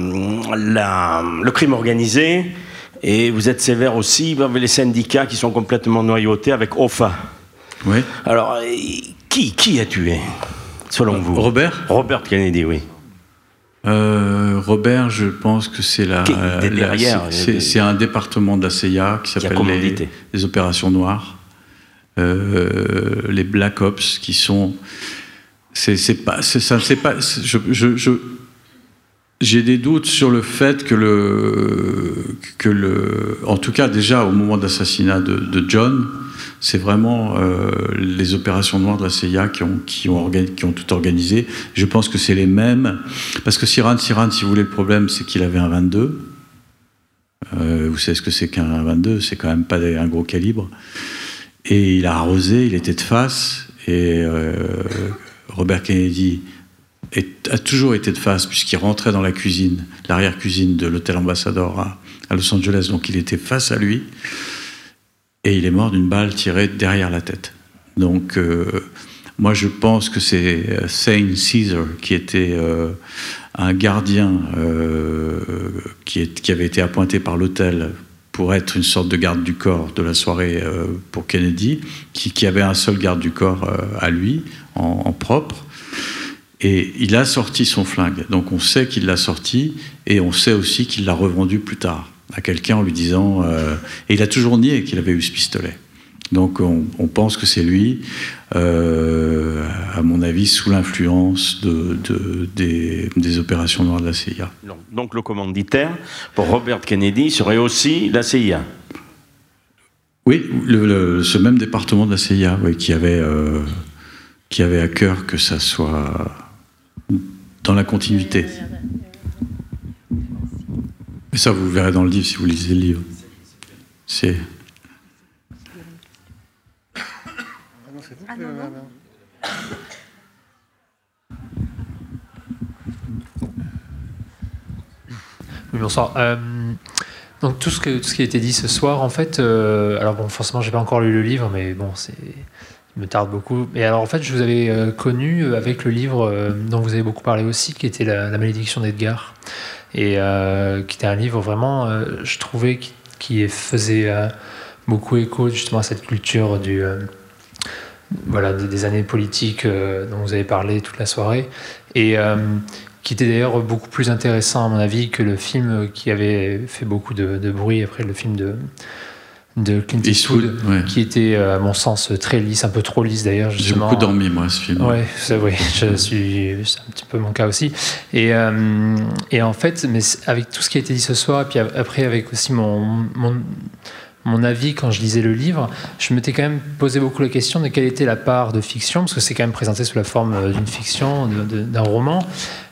la- le crime organisé, et vous êtes sévère aussi avec les syndicats qui sont complètement noyautés avec OFA. Oui. Alors, euh, qui, qui a tué, selon vous? Robert? Robert Kennedy, oui. Euh, Robert, je pense que c'est la, Qui- la- derrière, c'est- un département de la CIA qui s'appelle les, les opérations noires, Euh, les Black Ops, qui sont, c'est pas, ça, pas, je- je- j'ai des doutes sur le fait que le, que le, en tout cas déjà au moment de l'assassinat de, John, c'est vraiment euh, les opérations noires de la CIA qui ont, qui ont, qui ont tout organisé. Je pense que c'est les mêmes, parce que Siran, Siran, si vous voulez, le problème, c'est qu'il avait un 22. Euh, vous savez ce que c'est qu'un 22 C'est quand même pas un gros calibre. Et il a arrosé, il était de face, et euh, Robert Kennedy a toujours été de face, puisqu'il rentrait dans la cuisine, l'arrière-cuisine de l'hôtel Ambassador à, Los Angeles, donc il était face à lui, et il est mort d'une balle tirée derrière la tête. Donc, euh, moi, je pense que c'est euh, Saint Caesar qui était euh, un gardien qui, avait été appointé par l'hôtel pour être une sorte de garde du corps de la soirée pour Kennedy, qui, avait un seul garde du corps à lui, en propre. Et il a sorti son flingue. Donc on sait qu'il l'a sorti et on sait aussi qu'il l'a revendu plus tard à quelqu'un en lui disant. euh, et il a toujours nié qu'il avait eu ce pistolet. Donc on, on pense que c'est lui, euh, à mon avis, sous l'influence de, de- des, des opérations noires de la CIA. Donc, le commanditaire pour Robert Kennedy serait aussi la CIA. Oui, le- le- ce même département de la CIA oui, qui, avait, euh, qui avait à cœur que ça soit dans la continuité. Mais ça, vous verrez dans le livre si vous lisez le livre. C'est. Oui, bonsoir. Euh, donc tout ce, que, tout ce qui a été dit ce soir, en fait, euh, alors bon, forcément, j'ai pas encore lu le livre, mais bon, c'est, me tarde beaucoup. Et alors, en fait, je vous avais euh, connu avec le livre euh, dont vous avez beaucoup parlé aussi, qui était La, malédiction d'Edgar, et euh, qui était un livre vraiment, euh, je trouvais, qui, faisait euh, beaucoup écho justement à cette culture du euh, voilà, des, années politiques euh, dont vous avez parlé toute la soirée. Et euh, qui était d'ailleurs beaucoup plus intéressant à mon avis que le film qui avait fait beaucoup de bruit après le film de, de Clint Eastwood, Eastwood, ouais. qui était à mon sens très lisse, un peu trop lisse d'ailleurs. J'ai beaucoup dormi, moi, ce film. Ouais, c'est vrai, (laughs) je suis, c'est un petit peu mon cas aussi. Et, euh, et en fait, mais avec tout ce qui a été dit ce soir, et puis après avec aussi mon, mon, mon avis quand je lisais le livre, je m'étais quand même posé beaucoup la question de quelle était la part de fiction, parce que c'est quand même présenté sous la forme euh, d'une fiction, d'un roman,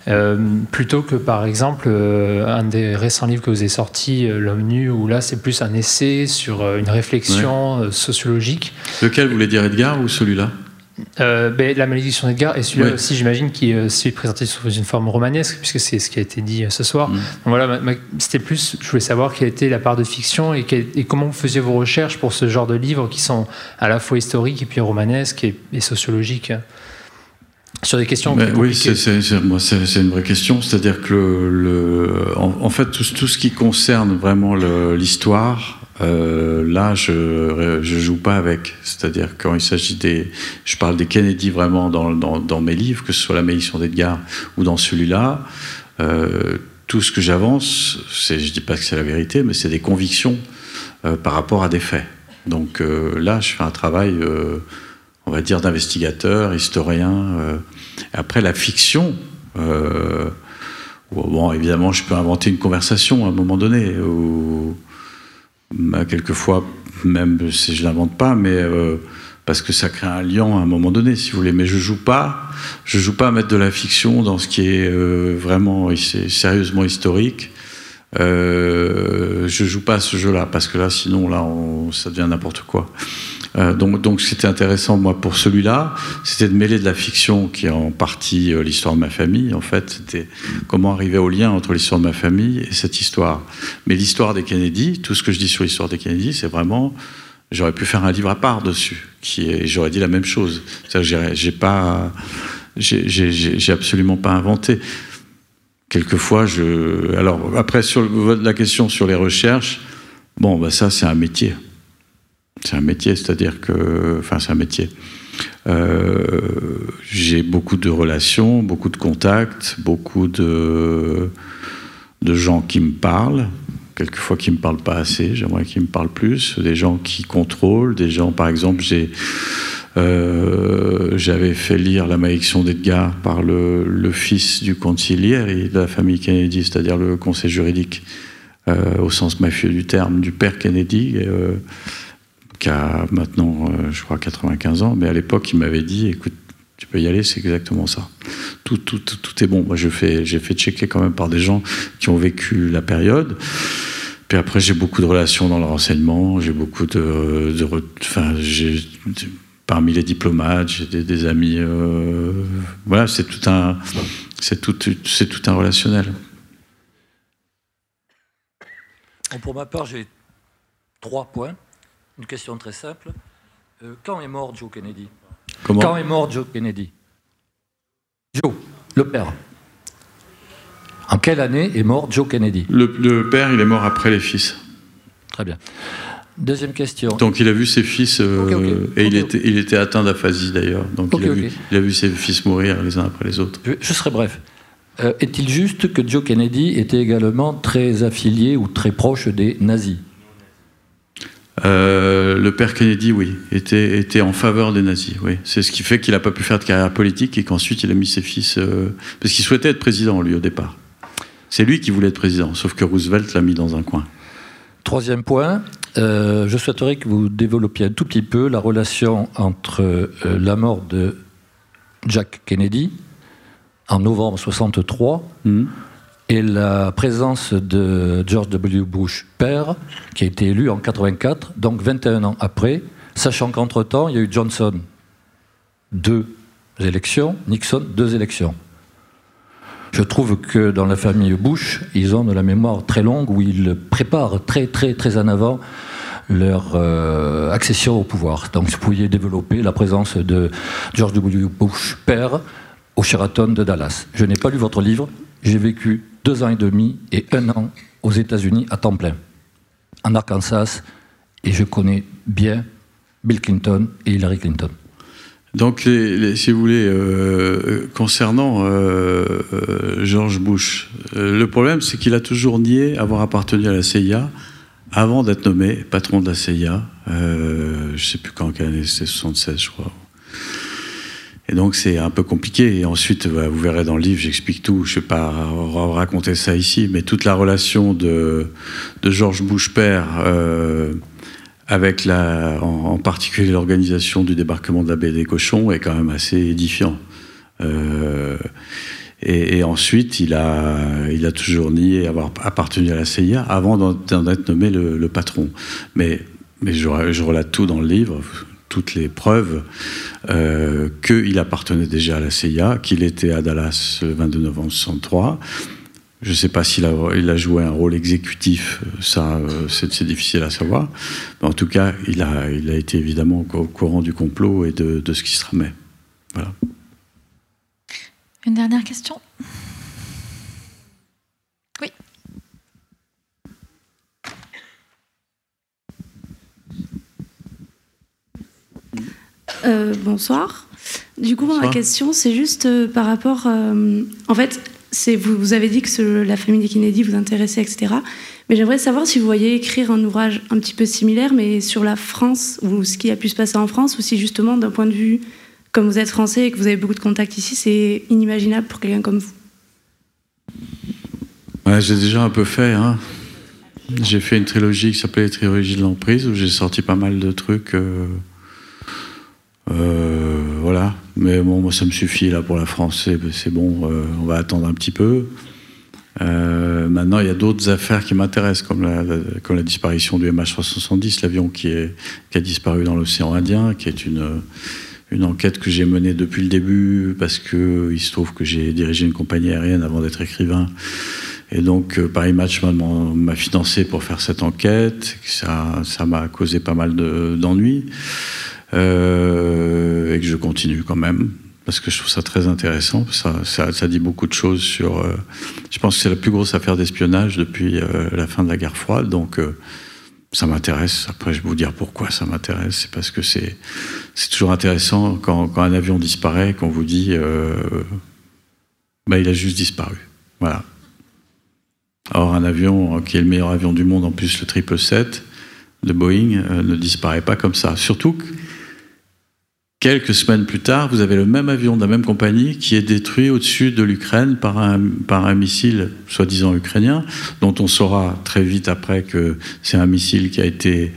euh, plutôt que par exemple euh, un des récents livres que vous avez sorti, euh, L'homme nu, où là c'est plus un essai sur une réflexion sociologique. Lequel vous voulez dire Edgar ou celui-là? Ben, la malédiction d'Edgar et celui-là aussi, j'imagine, qui est celui présenté sous une forme romanesque, puisque c'est ce qui a été dit ce soir. Mm. Donc voilà, c'était plus, je voulais savoir quelle était la part de fiction et, quelle- et comment vous faisiez vos recherches pour ce genre de livres qui sont à la fois historiques et puis romanesques et, et sociologiques sur des questions oui, c'est, une vraie question. C'est-à-dire que le, le- en, en fait, tout, tout ce qui concerne vraiment l'histoire, euh, là, je je joue pas avec. C'est-à-dire quand il s'agit des, je parle des Kennedy vraiment dans, dans, dans mes livres, que ce soit la malédiction d'Edgar ou dans celui-là. euh, tout ce que j'avance, je dis pas que c'est la vérité, mais c'est des convictions euh, par rapport à des faits. Donc là, je fais un travail, on va dire, d'investigateur, historien. après, la fiction, bon, évidemment, je peux inventer une conversation à un moment donné, ou bah, quelquefois, même si je l'invente pas, mais parce que ça crée un lien à un moment donné, si vous voulez. Mais je joue pas, je joue pas à mettre de la fiction dans ce qui est euh, vraiment sérieusement historique. Euh, je joue pas à ce jeu-là parce que là, sinon, là, ça devient n'importe quoi. Euh, donc, donc, c'était intéressant moi pour celui-là, c'était de mêler de la fiction qui est en partie euh, l'histoire de ma famille. En fait, c'était comment arriver au lien entre l'histoire de ma famille et cette histoire. Mais l'histoire des Kennedy, tout ce que je dis sur l'histoire des Kennedy, c'est vraiment J'aurais pu faire un livre à part dessus, qui est, j'aurais dit la même chose. J'ai pas, j'ai absolument pas inventé. Quelquefois, je. Alors après sur la question sur les recherches, bon, bah ça c'est un métier. C'est un métier, c'est-à-dire que, enfin, c'est un métier. Euh, j'ai beaucoup de relations, beaucoup de contacts, beaucoup de, de gens qui me parlent, quelquefois qui ne me parlent pas assez, j'aimerais qu'ils me parlent plus, des gens qui contrôlent, des gens, par exemple, j'ai, euh, j'avais fait lire La malédiction d'Edgar par le, fils du conciliaire et de la famille Kennedy, c'est-à-dire le conseil juridique, euh, au sens mafieux du terme, du père Kennedy, euh, qui a maintenant, je crois, 95 ans, mais à l'époque, il m'avait dit, écoute, tu peux y aller, c'est exactement ça. Tout, tout, tout, est bon. Moi, j'ai fait checker quand même par des gens qui ont vécu la période. Puis après, j'ai beaucoup de relations dans le renseignement. J'ai beaucoup de, enfin, parmi les diplomates, j'ai des, amis. Euh, voilà, c'est tout un, c'est tout, c'est tout un relationnel. pour ma part, j'ai trois points. Une question très simple. Euh, quand est mort Joe Kennedy? Quand est mort Joe Kennedy? Joe, le père. En quelle année est mort Joe Kennedy? Le, père, il est mort après les fils. Très bien. Deuxième question. Donc il a vu ses fils, euh, et il, était, il était atteint d'aphasie d'ailleurs. Donc il a, vu, il, a vu, ses fils mourir les uns après les autres. Je, serai bref. Euh, est-il juste que Joe Kennedy était également très affilié ou très proche des nazis? Euh, le père Kennedy, oui, était, était en faveur des nazis. Oui. C'est ce qui fait qu'il n'a pas pu faire de carrière politique et qu'ensuite il a mis ses fils. Parce qu'il souhaitait être président, lui, au départ. C'est lui qui voulait être président, sauf que Roosevelt l'a mis dans un coin. Troisième point, euh, je souhaiterais que vous développiez un tout petit peu la relation entre la mort de Jack Kennedy en novembre 63 et la présence de George W. Bush père, qui a été élu en 84, donc 21 ans après, sachant qu'entre-temps, il y a eu Johnson, deux élections, Nixon, deux élections. Je trouve que dans la famille Bush, ils ont de la mémoire très longue où ils préparent très très très en avant leur euh, accession au pouvoir. Donc vous pourriez développer la présence de George W. Bush père au Sheraton de Dallas. Je n'ai pas lu votre livre, j'ai vécu deux ans et demi et un an aux États-Unis à temps plein, en Arkansas, et je connais bien Bill Clinton et Hillary Clinton. Donc, si vous voulez, euh, concernant euh, euh, George Bush, le problème, c'est qu'il a toujours nié avoir appartenu à la CIA avant d'être nommé patron de la CIA. je ne sais plus quand, quelle année, c'était 76, je crois. Et donc c'est un peu compliqué. Et ensuite, bah, vous verrez dans le livre, j'explique tout. Je ne vais pas raconter ça ici, mais toute la relation de, de George Bush père euh, avec la, en, particulier l'organisation du débarquement de la baie des cochons est quand même assez édifiant. Euh, et, ensuite, il a, il a toujours nié avoir appartenu à la CIA avant d'en être nommé le, patron. Mais, mais je, je relate tout dans le livre toutes les preuves euh, qu'il appartenait déjà à la CIA, qu'il était à Dallas le 22 novembre 1963. Je ne sais pas s'il a, il a, joué un rôle exécutif, ça euh, c'est difficile à savoir. Mais en tout cas, il a, il a été évidemment au courant du complot et de, de ce qui se tramait. Voilà. Une dernière question? Euh, bonsoir. Du coup, ma question, c'est juste euh, par rapport. Euh, en fait, vous, avez dit que la famille des Kennedy vous intéressait, etc. Mais j'aimerais savoir si vous voyez écrire un ouvrage un petit peu similaire, mais sur la France, ou ce qui a pu se passer en France, ou si justement, d'un point de vue, comme vous êtes français et que vous avez beaucoup de contacts ici, c'est inimaginable pour quelqu'un comme vous. J'ai déjà un peu fait. Hein. J'ai fait une trilogie qui s'appelait Trilogie de l'emprise, où j'ai sorti pas mal de trucs. Euh, euh, voilà. Mais bon, moi, ça me suffit là pour la France. C'est bon, euh, on va attendre un petit peu. maintenant, il y a d'autres affaires qui m'intéressent, comme la, disparition du MH370, l'avion qui, a disparu dans l'océan Indien, qui est une, enquête que j'ai menée depuis le début, parce qu'il se trouve que j'ai dirigé une compagnie aérienne avant d'être écrivain. Et donc, euh, Paris Match m'a financé pour faire cette enquête. Ça m'a causé pas mal d'ennuis. Euh, et que je continue quand même, parce que je trouve ça très intéressant. Ça, dit beaucoup de choses sur. Euh, je pense que c'est la plus grosse affaire d'espionnage depuis la fin de la guerre froide. Donc, ça m'intéresse. Après, je vais vous dire pourquoi ça m'intéresse. C'est parce que c'est toujours intéressant quand, un avion disparaît, qu'on vous dit. bah, il a juste disparu. Voilà. Or, un avion qui est le meilleur avion du monde, en plus le 777 de Boeing, euh, ne disparaît pas comme ça. Surtout que quelques semaines plus tard, vous avez le même avion de la même compagnie qui est détruit au-dessus de l'Ukraine par un, par un missile soi-disant ukrainien, dont on saura très vite après que c'est un missile qui a été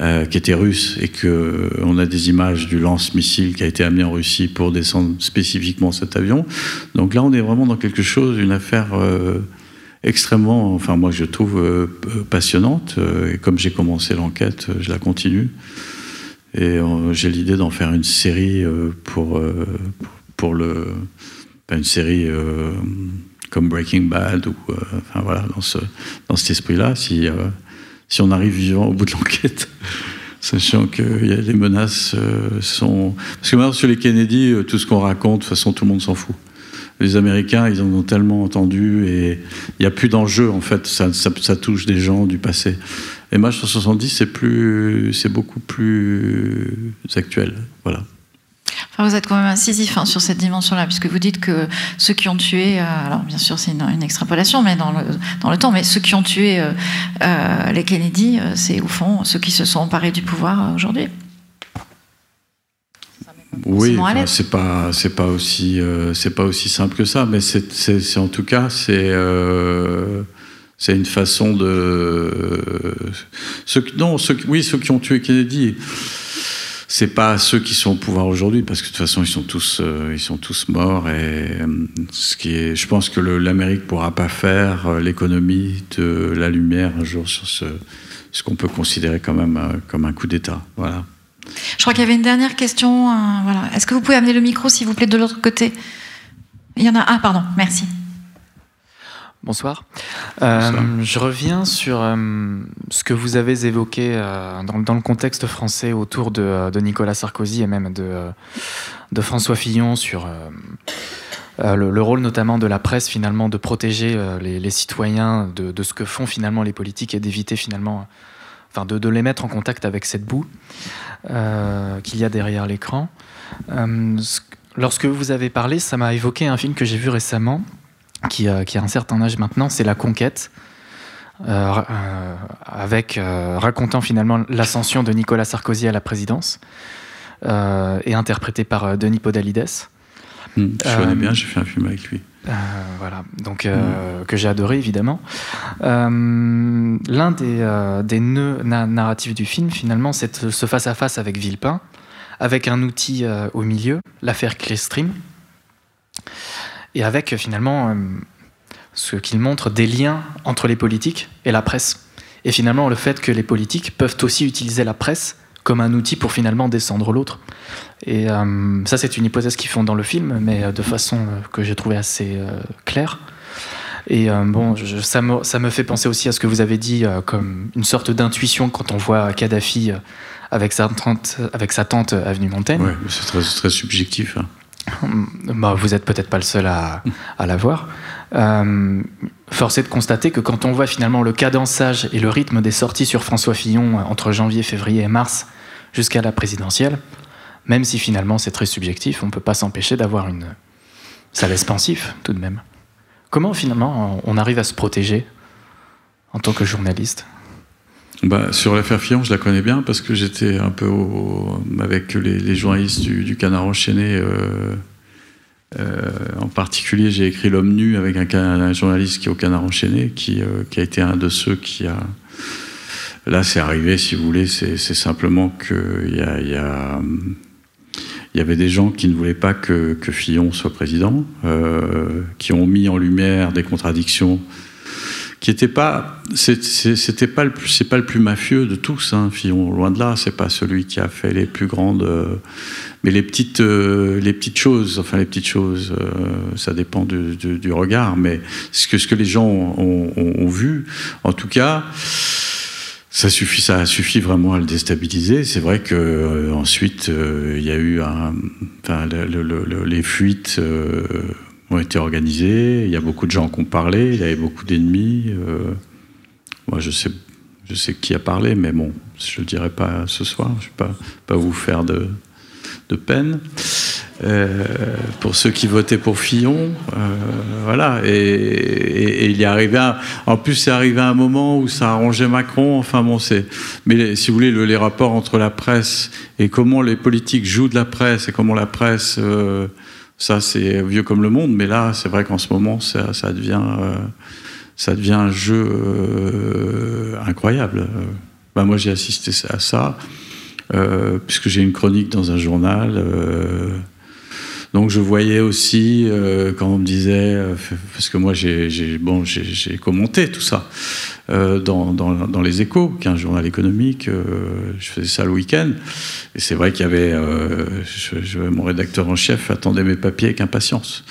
euh, qui était russe et que euh, on a des images du lance-missile qui a été amené en Russie pour descendre spécifiquement cet avion. Donc là, on est vraiment dans quelque chose, une affaire extrêmement, enfin moi je trouve euh, passionnante. Euh, et comme j'ai commencé l'enquête, je la continue. Et euh, j'ai l'idée d'en faire une série pour, pour le, une série comme Breaking Bad ou enfin voilà dans ce dans cet esprit-là. Si si on arrive vivant au bout de l'enquête. (laughs) Sachant que les menaces sont. Parce que maintenant, sur les Kennedy, tout ce qu'on raconte, de toute façon, tout le monde s'en fout les Américains, ils en ont tellement entendu et il n'y a plus d'enjeu en fait. Ça, ça, touche des gens du passé. Et Match 170, c'est plus, c'est beaucoup plus actuel. Voilà. Enfin, vous êtes quand même incisif hein, sur cette dimension-là, puisque vous dites que ceux qui ont tué, euh, alors bien sûr c'est une, extrapolation, mais dans le, dans le temps, mais ceux qui ont tué euh, euh, les Kennedy, c'est au fond ceux qui se sont emparés du pouvoir aujourd'hui. Oui, c'est pas c'est pas aussi c'est pas aussi simple que ça, mais c'est en tout cas c'est c'est une façon de non oui ceux qui ont tué Kennedy c'est pas ceux qui sont au pouvoir aujourd'hui parce que de toute façon ils sont tous euh, ils sont tous morts et ce qui est je pense que l'Amérique pourra pas faire l'économie de la lumière un jour sur ce qu'on peut considérer quand même comme un coup d'État voilà je crois qu'il y avait une dernière question. Euh, voilà. Est-ce que vous pouvez amener le micro, s'il vous plaît, de l'autre côté? Il y en a. Ah, pardon, merci. Bonsoir. Euh, je reviens sur euh, ce que vous avez évoqué dans, le contexte français autour de, Nicolas Sarkozy et même de, de François Fillon sur le, rôle notamment de la presse finalement de protéger les, citoyens de, de, ce que font finalement les politiques et d'éviter finalement enfin de, les mettre en contact avec cette boue euh, qu'il y a derrière l'écran. Euh, lorsque vous avez parlé, ça m'a évoqué un film que j'ai vu récemment, qui, a un certain âge maintenant, c'est La Conquête. Euh, avec racontant finalement l'ascension de Nicolas Sarkozy à la présidence et interprété par Denis Podalides. Hmm, je connais bien, j'ai fait un film avec lui. Euh, voilà, donc euh, que j'ai adoré évidemment. Euh, l'un des, des, nœuds narratifs du film, finalement, c'est ce face-à-face avec Villepin, avec un outil au milieu, l'affaire Cleystream, et avec finalement ce qu'il montre des liens entre les politiques et la presse. Et finalement, le fait que les politiques peuvent aussi utiliser la presse comme un outil pour finalement descendre l'autre. Et euh, ça, c'est une hypothèse qu'ils font dans le film, mais euh, de façon euh, que j'ai trouvé assez claire. Et bon, ça, me, fait penser aussi à ce que vous avez dit comme une sorte d'intuition quand on voit Kadhafi avec sa tante, avec avenue Montaigne. Oui, c'est très, très, subjectif. Hein. Bah, vous n'êtes peut-être pas le seul à, l'avoir. Euh, force est de constater que quand on voit finalement le cadençage et le rythme des sorties sur François Fillon entre janvier, février et mars jusqu'à la présidentielle, même si finalement c'est très subjectif, on ne peut pas s'empêcher d'avoir une... Ça laisse pensif tout de même. Comment finalement on arrive à se protéger en tant que journaliste? Bah, sur l'affaire Fillon, je la connais bien parce que j'étais un peu avec les, journalistes du, Canard enchaîné. Euh, euh, en particulier, j'ai écrit L'homme nu avec un, journaliste qui est au Canard enchaîné, qui, euh, a été un de ceux qui a. Là, c'est arrivé, si vous voulez, c'est simplement qu'il y, a, a, y avait des gens qui ne voulaient pas que Fillon soit président, qui ont mis en lumière des contradictions qui était pas, c'était pas le c'est pas le plus mafieux de tous, hein, Fillon, loin de là, c'est pas celui qui a fait les plus grandes, euh, mais les petites, euh, les petites choses, enfin les petites choses, euh, ça dépend du, regard, mais ce que ce que les gens ont, ont, vu, en tout cas. Ça suffit, ça a suffi vraiment à le déstabiliser. C'est vrai que ensuite il y a eu un, enfin, les fuites ont été organisés. Il y a beaucoup de gens qui ont parlé. Il y avait beaucoup d'ennemis. Euh, moi, je sais, je sais qui a parlé, mais bon, je ne le dirai pas ce soir. Je ne vais pas, vous faire de, de peine. Euh, pour ceux qui votaient pour Fillon, euh, voilà. Et, il y arrivé en plus, c'est arrivé à un moment où ça arrangeait Macron. Enfin bon, c'est. Mais si vous voulez, les rapports entre la presse et comment les politiques jouent de la presse et comment la presse ça, c'est vieux comme le monde, mais là, c'est vrai qu'en ce moment, ça, devient, euh, ça devient un jeu euh, incroyable. Ben, moi, j'ai assisté à ça, euh, puisque j'ai une chronique dans un journal. Donc, je voyais aussi, quand on me disait, parce que moi, j'ai bon, commenté tout ça. Euh, dans, dans, les échos, qui est un journal économique. Euh, je faisais ça le week-end. Et c'est vrai qu'il y avait. Euh, mon rédacteur en chef attendait mes papiers avec impatience.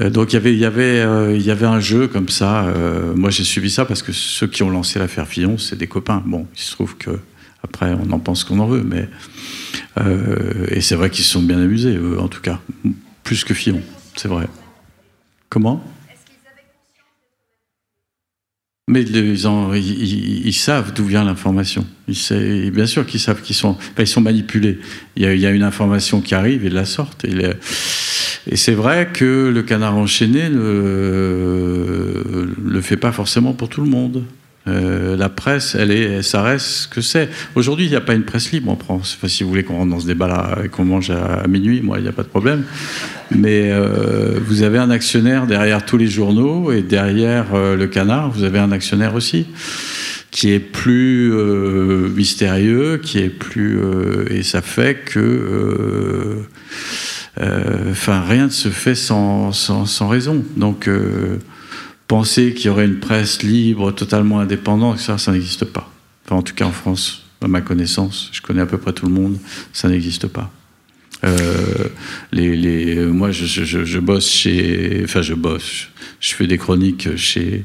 donc il y avait, il y avait, y avait un jeu comme ça. moi j'ai suivi ça parce que ceux qui ont lancé l'affaire Fillon, c'est des copains. Bon, il se trouve que après on en pense qu'on en veut, mais et c'est vrai qu'ils se sont bien amusés, en tout cas, plus que Fillon, c'est vrai. Comment? Mais ils, savent d'où vient l'information. Bien sûr qu'ils savent qu'ils sont, sont manipulés. Il y, a, une information qui arrive, ils la sortent. Et, et c'est vrai que le canard enchaîné ne le fait pas forcément pour tout le monde. Euh, la presse, elle est, ça reste ce que c'est. Aujourd'hui, il n'y a pas une presse libre en France. Enfin, si vous voulez qu'on rentre dans ce débat-là et qu'on mange à, minuit, moi, il n'y a pas de problème. Mais euh, vous avez un actionnaire derrière tous les journaux et derrière euh, le canard, vous avez un actionnaire aussi qui est plus mystérieux, qui est plus et ça fait que enfin rien ne se fait sans, sans, sans raison. Donc penser qu'il y aurait une presse libre, totalement indépendante, ça, ça n'existe pas. En tout cas en France, à ma connaissance, je connais à peu près tout le monde, ça n'existe pas. Euh, moi, je, je, je, bosse chez, enfin, je bosse, je fais des chroniques chez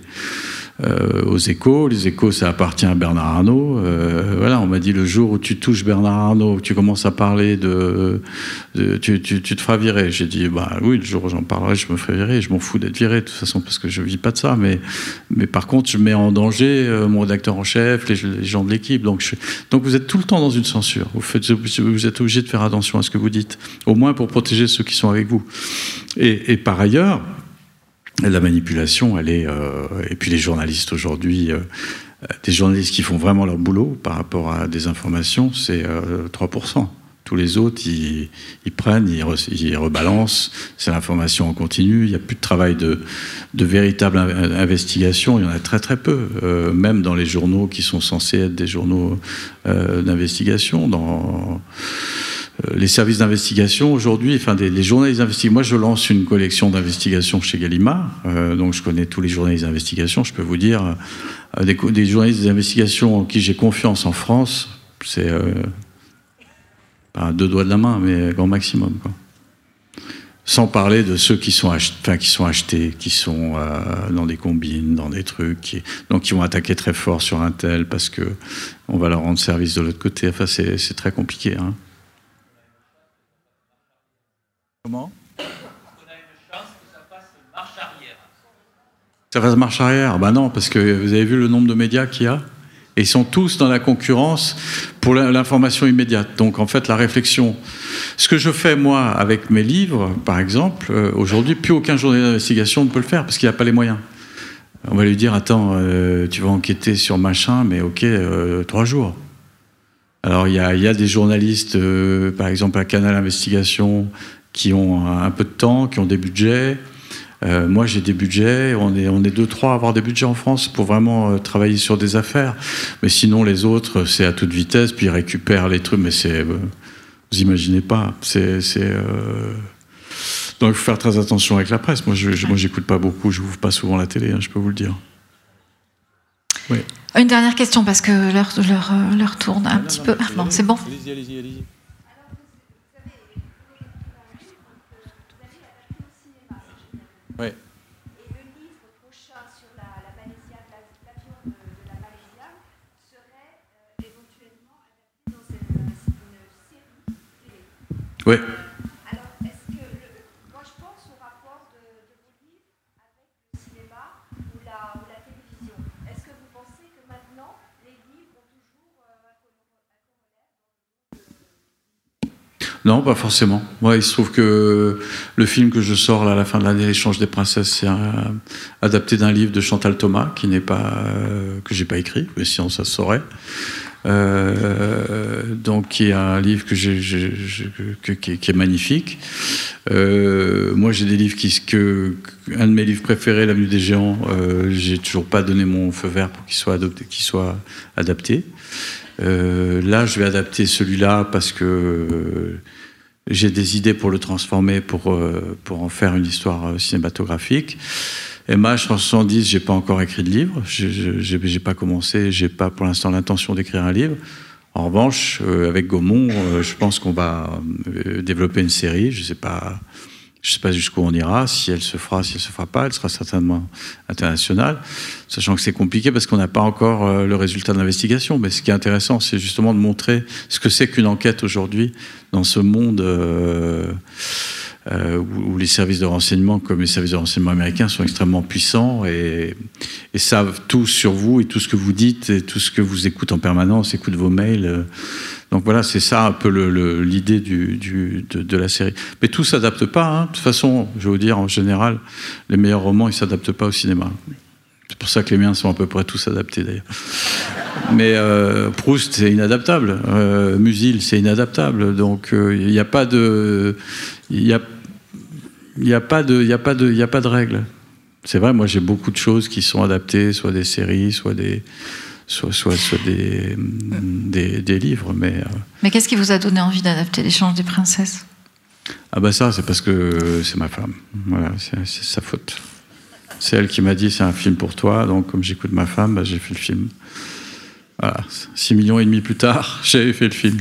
euh, aux échos. Les échos, ça appartient à Bernard Arnault. Euh, voilà, on m'a dit le jour où tu touches Bernard Arnault, tu commences à parler de. tu, te feras virer. J'ai dit, bah oui, le jour où j'en parlerai, je me ferai virer. Je m'en fous d'être viré, de toute façon, parce que je vis pas de ça. Mais, mais par contre, je mets en danger euh, mon rédacteur en chef, les, gens de l'équipe. Donc, donc vous êtes tout le temps dans une censure. Vous, êtes obligé de faire attention à ce que vous dites, au moins pour protéger ceux qui sont avec vous. Et par ailleurs, la manipulation, elle est. Euh, et puis les journalistes aujourd'hui, euh, des journalistes qui font vraiment leur boulot par rapport à des informations, c'est 3%. Euh, Tous les autres, ils, prennent, ils, rebalancent, c'est l'information en continu, il n'y a plus de travail de, de, véritable investigation, il y en a très très peu, même dans les journaux qui sont censés être des journaux d'investigation. Dans euh, les services d'investigation aujourd'hui, enfin les journalistes d'investigation. Moi, je lance une collection d'investigation chez Gallimard, euh, donc je connais tous les journalistes d'investigation. Je peux vous dire euh, des, journalistes d'investigation en qui j'ai confiance en France, c'est deux doigts de la main, mais grand maximum. Sans parler de ceux qui sont, achetés, qui sont achetés, qui sont dans des combines, dans des trucs, qui, donc qui vont attaquer très fort sur un tel parce que on va leur rendre service de l'autre côté. Enfin, c'est très compliqué. Hein. Comment On a une chance que ça fasse marche arrière. Ça fasse marche arrière Ben non, parce que vous avez vu le nombre de médias qu'il y a et ils sont tous dans la concurrence pour l'information immédiate. Donc en fait, la réflexion, ce que je fais moi avec mes livres, par exemple, euh, aujourd'hui, plus aucun journaliste d'investigation ne peut le faire parce qu'il n'a pas les moyens. On va lui dire attends, euh, tu vas enquêter sur machin, mais ok, euh, trois jours. Alors il y a, y a, des journalistes, par exemple à Canal Investigation, qui ont un peu de temps, qui ont des budgets. Euh, moi, j'ai des budgets. On est, on est deux, trois à avoir des budgets en France pour vraiment euh, travailler sur des affaires. Mais sinon, les autres, c'est à toute vitesse, puis ils récupèrent les trucs. Mais c'est, euh, vous imaginez pas. C'est, euh, donc il faut faire très attention avec la presse. Moi, je, j'écoute pas beaucoup. Je ouvre pas souvent la télé. Hein, je peux vous le dire. Oui. Une dernière question parce que l'heure, tourne un petit peu. Ah, bon, c'est bon. Allez-y, allez-y, allez-y. Un Non, pas forcément. Moi, il se trouve que le film que je sors là, à la fin de l'année, L'échange des princesses, c'est adapté d'un livre de Chantal Thomas, qui n'est pas euh, que j'ai pas écrit, mais sinon ça se saurait. Euh, donc, qui est un livre qui, est magnifique. Euh, moi, j'ai des livres qui, un de mes livres préférés, L'Avenue des Géants, euh, j'ai toujours pas donné mon feu vert pour qu'il soit qu'il soit adapté. Euh, là, je vais adapter celui-là parce que euh, j'ai des idées pour le transformer, pour, pour en faire une histoire cinématographique. MH 370, j'ai pas encore écrit de livre, j'ai pas commencé, j'ai pas pour l'instant l'intention d'écrire un livre. En revanche, euh, avec Gaumont, euh, je pense qu'on va euh, développer une série. Je sais pas, je sais pas jusqu'où on ira, si elle se fera, si elle se fera pas. Elle sera certainement internationale, sachant que c'est compliqué parce qu'on n'a pas encore le résultat de l'investigation. Mais ce qui est intéressant, c'est justement de montrer ce que c'est qu'une enquête aujourd'hui dans ce monde. Euh, euh, où, les services de renseignement, comme les services de renseignement américains, sont extrêmement puissants et, savent tout sur vous et tout ce que vous dites et tout ce que vous écoutez en permanence, écoutent vos mails. Donc voilà, c'est ça un peu l'idée de, la série. Mais tout s'adapte pas. Hein. De toute façon, je vais vous dire, en général, les meilleurs romans, ils s'adaptent pas au cinéma. C'est pour ça que les miens sont à peu près tous adaptés d'ailleurs. Mais euh, Proust, c'est inadaptable. Euh, Musil, c'est inadaptable. Donc il euh, n'y a pas de, il y a, y a pas de, y a pas de, il y a pas de règles. C'est vrai, moi j'ai beaucoup de choses qui sont adaptées, soit des séries, soit des, soit, soit, soit des, des, des, livres. Mais, euh... mais qu'est-ce qui vous a donné envie d'adapter l'échange des princesses? Ah bah ça, c'est parce que c'est ma femme. Voilà, c'est sa faute. C'est elle qui m'a dit c'est un film pour toi. Donc comme j'écoute ma femme, bah, j'ai fait le film. Voilà, 6 millions et demi plus tard, (laughs) j'avais fait le film.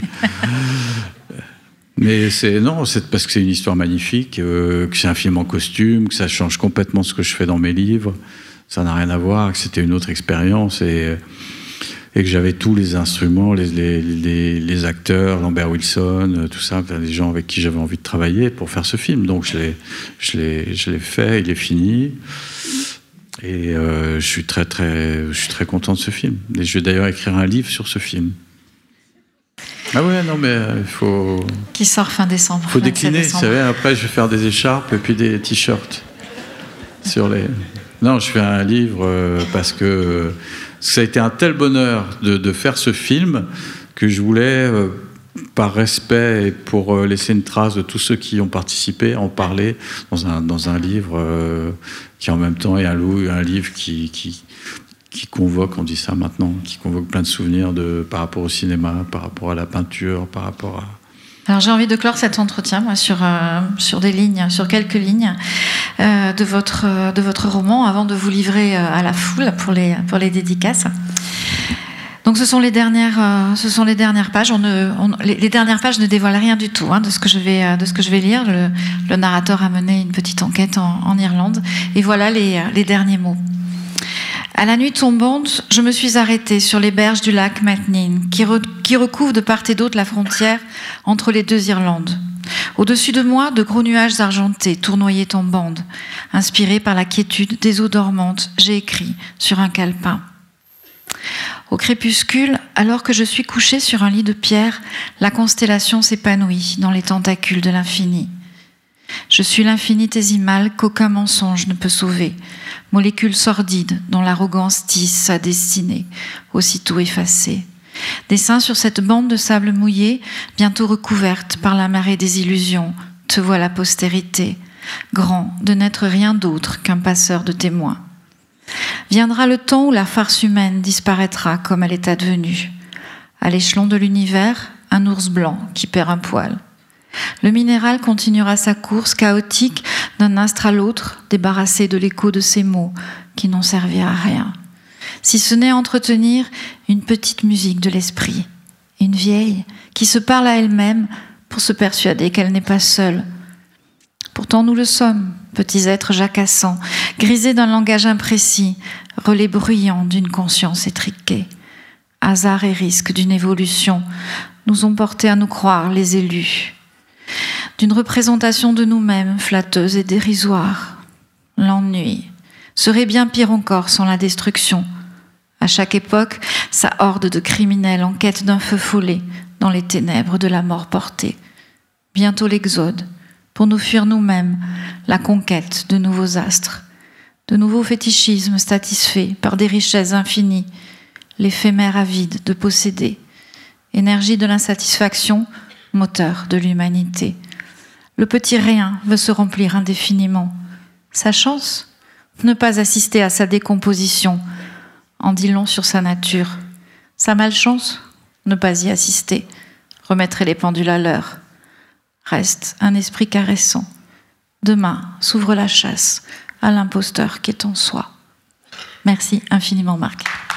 Mais c'est non, c'est parce que c'est une histoire magnifique, euh, que c'est un film en costume, que ça change complètement ce que je fais dans mes livres. Ça n'a rien à voir, que c'était une autre expérience et, que j'avais tous les instruments, les, les, les, les, acteurs, Lambert Wilson, tout ça, des gens avec qui j'avais envie de travailler pour faire ce film. Donc je l'ai, fait, il est fini. Et euh, je suis très content de ce film. Et je vais d'ailleurs écrire un livre sur ce film. Ah ouais, non, mais il euh, faut. Qui sort fin décembre. Il faut décliner, vous savez. Après, je vais faire des écharpes et puis des t-shirts. Sur les. Non, je fais un livre euh, parce que ça a été un tel bonheur de, de faire ce film que je voulais, euh, par respect et pour laisser une trace de tous ceux qui ont participé, en parler dans un, dans un livre qui en même temps est un, un livre qui, qui, qui convoque, on dit ça maintenant, qui convoque plein de souvenirs de, par rapport au cinéma, par rapport à la peinture, par rapport à... Alors j'ai envie de clore cet entretien moi, sur, euh, sur des lignes, sur quelques lignes euh, de, votre, de votre roman avant de vous livrer euh, à la foule pour les, pour les dédicaces. Donc ce sont les dernières, euh, ce sont les dernières pages. Les, dernières pages ne dévoilent rien du tout hein, de, ce que je vais, de ce que je vais lire. Le, le narrateur a mené une petite enquête en, en Irlande. Et voilà les, les derniers mots. À la nuit tombante, je me suis arrêtée sur les berges du lac Matnin, qui, re, qui recouvre de part et d'autre la frontière entre les deux Irlandes. Au-dessus de moi, de gros nuages argentés tournoyaient en bande. Inspiré par la quiétude des eaux dormantes, j'ai écrit sur un calepin. Au crépuscule, alors que je suis couchée sur un lit de pierre, la constellation s'épanouit dans les tentacules de l'infini. Je suis l'infinitésimal qu'aucun mensonge ne peut sauver. Molécules sordides dont l'arrogance tisse sa destinée, aussitôt effacée. Dessin sur cette bande de sable mouillé, bientôt recouverte par la marée des illusions, te voit la postérité, grand de n'être rien d'autre qu'un passeur de témoins. Viendra le temps où la farce humaine disparaîtra comme elle est advenue. À l'échelon de l'univers, un ours blanc qui perd un poil. Le minéral continuera sa course chaotique d'un astre à l'autre, débarrassé de l'écho de ses mots qui n'ont servi à rien. Si ce n'est entretenir une petite musique de l'esprit, une vieille qui se parle à elle-même pour se persuader qu'elle n'est pas seule. Pourtant nous le sommes, petits êtres jacassants, grisés d'un langage imprécis, relais bruyants d'une conscience étriquée. Hasard et risque d'une évolution nous ont portés à nous croire les élus d'une représentation de nous-mêmes flatteuse et dérisoire. L'ennui serait bien pire encore sans la destruction. À chaque époque, sa horde de criminels en quête d'un feu follet dans les ténèbres de la mort portée. Bientôt l'exode, pour nous fuir nous-mêmes, la conquête de nouveaux astres, de nouveaux fétichismes satisfaits par des richesses infinies, l'éphémère avide de posséder, énergie de l'insatisfaction, moteur de l'humanité. Le petit rien veut se remplir indéfiniment. Sa chance Ne pas assister à sa décomposition. En dit long sur sa nature. Sa malchance Ne pas y assister. Remettrait les pendules à l'heure. Reste un esprit caressant. Demain s'ouvre la chasse à l'imposteur qui est en soi. Merci infiniment Marc.